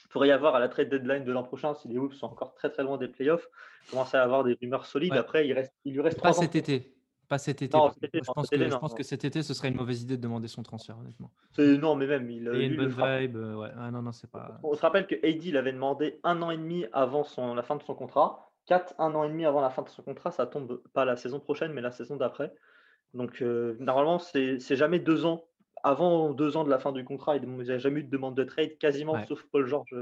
il pourrait y avoir à la trade deadline de l'an prochain, si les Wolves sont encore très très loin des playoffs, commencer à avoir des rumeurs solides. Ouais. Après, il, reste, il lui reste Pas trois ans. cet été. Pas cet été. Non, par cet été, contre. je non, pense, cet que, été, je non, pense non. que cet été, ce serait une mauvaise idée de demander son transfert, honnêtement. Non, mais même, il, Et lui, une bonne vibe. euh, Ouais. Ah, non, non, c'est pas. On se rappelle que AD il avait demandé un an et demi avant son, la fin de son contrat. 4, un an et demi avant la fin de son contrat, ça tombe pas la saison prochaine, mais la saison d'après. Donc, euh, normalement, c'est jamais deux ans. Avant deux ans de la fin du contrat, il n'y a jamais eu de demande de trade, quasiment, Ouais. sauf Paul George.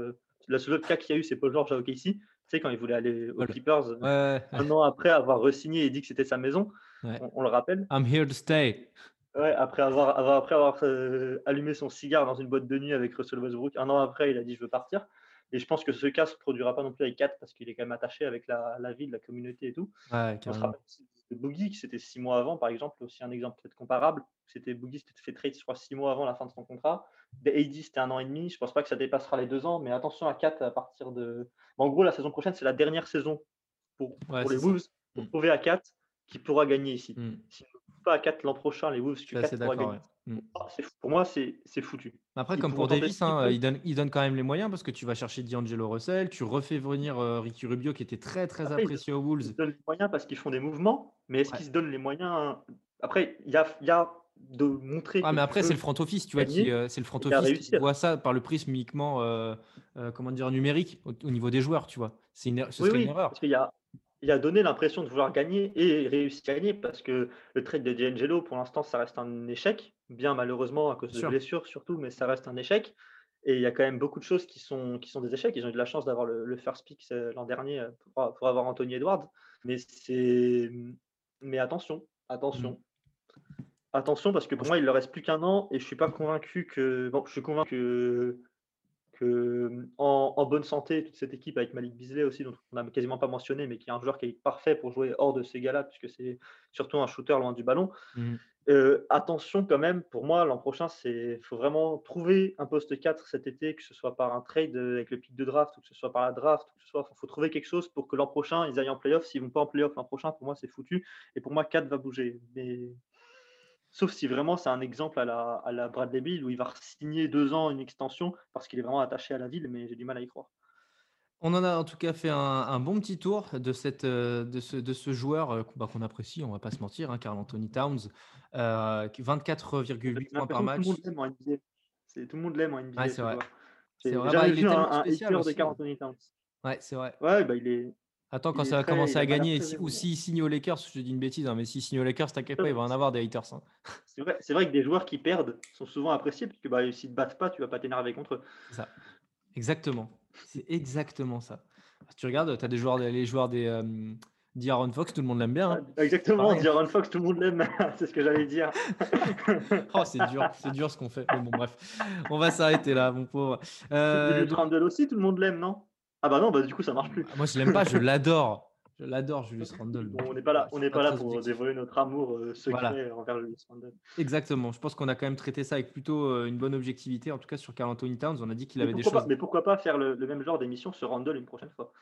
Le seul cas qu'il y a eu, c'est Paul George à OKC. Tu sais, quand il voulait aller aux. Clippers, Ouais, ouais. un an après avoir re-signé et dit que c'était sa maison, on, on le rappelle. I'm here to stay. Ouais, après avoir, avoir- après avoir euh, allumé son cigare dans une boîte de nuit avec Russell Westbrook, un an après, il a dit je veux partir. Et je pense que ce cas ne se produira pas non plus avec 4 parce qu'il est quand même attaché avec la, la vie, la communauté et tout. Ouais, On se rappelle de Boogie, qui c'était six mois avant, par exemple, aussi un exemple peut-être comparable. C'était Boogie, c'était fait trade, je crois, six mois avant la fin de son contrat. AD, c'était un an et demi. Je pense pas que ça dépassera les deux ans, mais attention à 4 à partir de. Bon, en gros, la saison prochaine, c'est la dernière saison pour, Ouais, pour c'est les. Wolves pour Mm. prouver à 4 qui pourra gagner ici. Hmm. S'ils ne trouvent pas à 4 l'an prochain, les Wolves, suis 4 assez pourra gagner. ouais. Ah, c'est fou. Pour moi, c'est foutu. Après, Ils comme pour Davis, hein, il, donne, il donne quand même les moyens parce que tu vas chercher D'Angelo Russell, tu refais venir euh, Ricky Rubio qui était très très Après, ils- apprécié aux Ils Wolves. se donnent les moyens parce qu'ils font des mouvements, mais est-ce Ouais. qu'ils se donnent les moyens? Après, il y a, y a de montrer. Ah, mais après, c'est le front office, tu vois, qui, euh, c'est le front office qui voit ça par le prisme uniquement, euh, euh, comment dire, numérique au, au niveau des joueurs, tu vois. C'est une, er- ce Oui, serait oui, une erreur. parce qu'il y a, il a donné l'impression de vouloir gagner et réussir à gagner parce que le trade de D'Angelo, pour l'instant, ça reste un échec, bien malheureusement à cause de blessures surtout, mais ça reste un échec. Et il y a quand même beaucoup de choses qui sont, qui sont des échecs. Ils ont eu de la chance d'avoir le, le first pick euh, l'an dernier euh, pour, pour avoir Anthony Edwards. Mais c'est, mais attention, attention. Attention, parce que pour moi, il ne leur reste plus qu'un an et je ne suis pas convaincu que. Bon, je suis convaincu que, que en, en bonne santé, toute cette équipe avec Malik Beasley aussi, dont on n'a quasiment pas mentionné, mais qui est un joueur qui est parfait pour jouer hors de ces gars-là, puisque c'est surtout un shooter loin du ballon. Euh, attention quand même, pour moi, l'an prochain, il faut vraiment trouver un poste 4 cet été, que ce soit par un trade avec le pic de draft, ou que ce soit par la draft, ou que ce soit, il faut trouver quelque chose pour que l'an prochain, ils aillent en playoff. S'ils ne vont pas en playoff l'an prochain, pour moi, c'est foutu. Et pour moi, 4 va bouger. Mais... Sauf si vraiment c'est un exemple à la, à la Bradley Bill, où il va signer deux ans une extension parce qu'il est vraiment attaché à la ville, mais j'ai du mal à y croire. On en a en tout cas fait un, un bon petit tour de, cette, euh, de, ce, de ce joueur euh, bah, qu'on apprécie, on va pas se mentir, hein, Carl Anthony Towns, euh, qui- 24,8 J'ai points par match. Tout le monde l'aime en NBA. C'est- Tout le monde l'aime en NBA. Ouais, ce c'est vrai. C'est vrai, bah, il est vu un, un de. Carl Anthony Towns. Ouais, c'est vrai. Ouais, bah, il est. Attends, quand ça va commencer à gagner, si- ou s'il signe aux Lakers, je te dis une bêtise, hein, mais s'il signe aux Lakers, t'inquiète pas, il va en avoir des haters. hein. C'est vrai, vrai que des joueurs qui perdent sont souvent appréciés, parce que bah, s'ils ne te battent pas, tu vas pas t'énerver contre eux. Ça. Exactement. C'est exactement ça. Tu regardes, tu as des joueurs, les joueurs des euh, d'Aaron Fox, tout le monde l'aime bien. hein. Exactement, pareil. D'Aaron Fox, tout le monde l'aime, c'est ce que j'allais dire. Oh, c'est dur, c'est dur ce qu'on fait. Mais bon, bref, on va s'arrêter là, mon pauvre. Euh, donc- Randle aussi, tout le monde l'aime, non? Ah bah non, bah du coup ça marche plus. moi, je l'aime pas, je l'adore. Je l'adore, Julius Randle. Bon, on n'est pas là, on n'est pas là pour dévoiler notre amour euh, secret Voilà. envers Julius Randle. Exactement. Je pense qu'on a quand même traité ça avec plutôt euh, une bonne objectivité. En tout cas, sur Carl Anthony Towns, on a dit qu'il avait des choses. pas, mais pourquoi pas faire le, le même genre d'émission sur Randle une prochaine fois?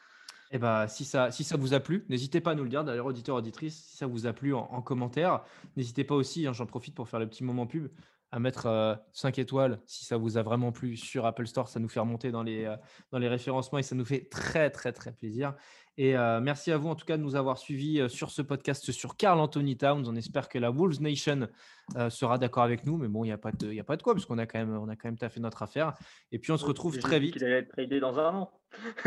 Eh ben, si ça, si ça vous a plu, n'hésitez pas à nous le dire, d'ailleurs, auditeurs, auditrices, si ça vous a plu en, en commentaire. N'hésitez pas aussi, hein, j'en profite pour faire le petit moment pub, à mettre 5 étoiles si ça vous a vraiment plu sur Apple Store. Ça nous fait remonter dans les, euh, dans les référencements et ça nous fait très, très, très plaisir. Et euh, merci à vous, en tout cas, de nous avoir suivis euh, sur ce podcast sur Carl Anthony Towns. On espère que la Wolves Nation euh, sera d'accord avec nous, mais bon, il n'y a, pas de- il y a pas de quoi, parce qu'on a quand même, on a quand même taffé notre affaire. Et puis, on se retrouve très vite. qu'il allait être tradé dans un an.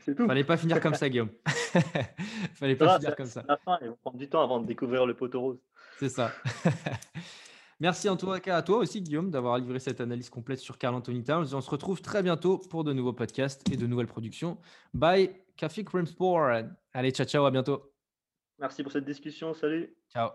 c'est tout. Fallait pas finir comme ça, Guillaume. Fallait pas finir comme ça. La fin, ils vont prendre du temps avant de découvrir le poteau rose. C'est ça. Merci en tout cas à toi aussi, Guillaume, d'avoir livré cette analyse complète sur Carl Anthony Towns. On se retrouve très bientôt pour de nouveaux podcasts et de nouvelles productions. Bye, Café Cream Sport. Allez, ciao, ciao, à bientôt. Merci pour cette discussion. Salut. Ciao.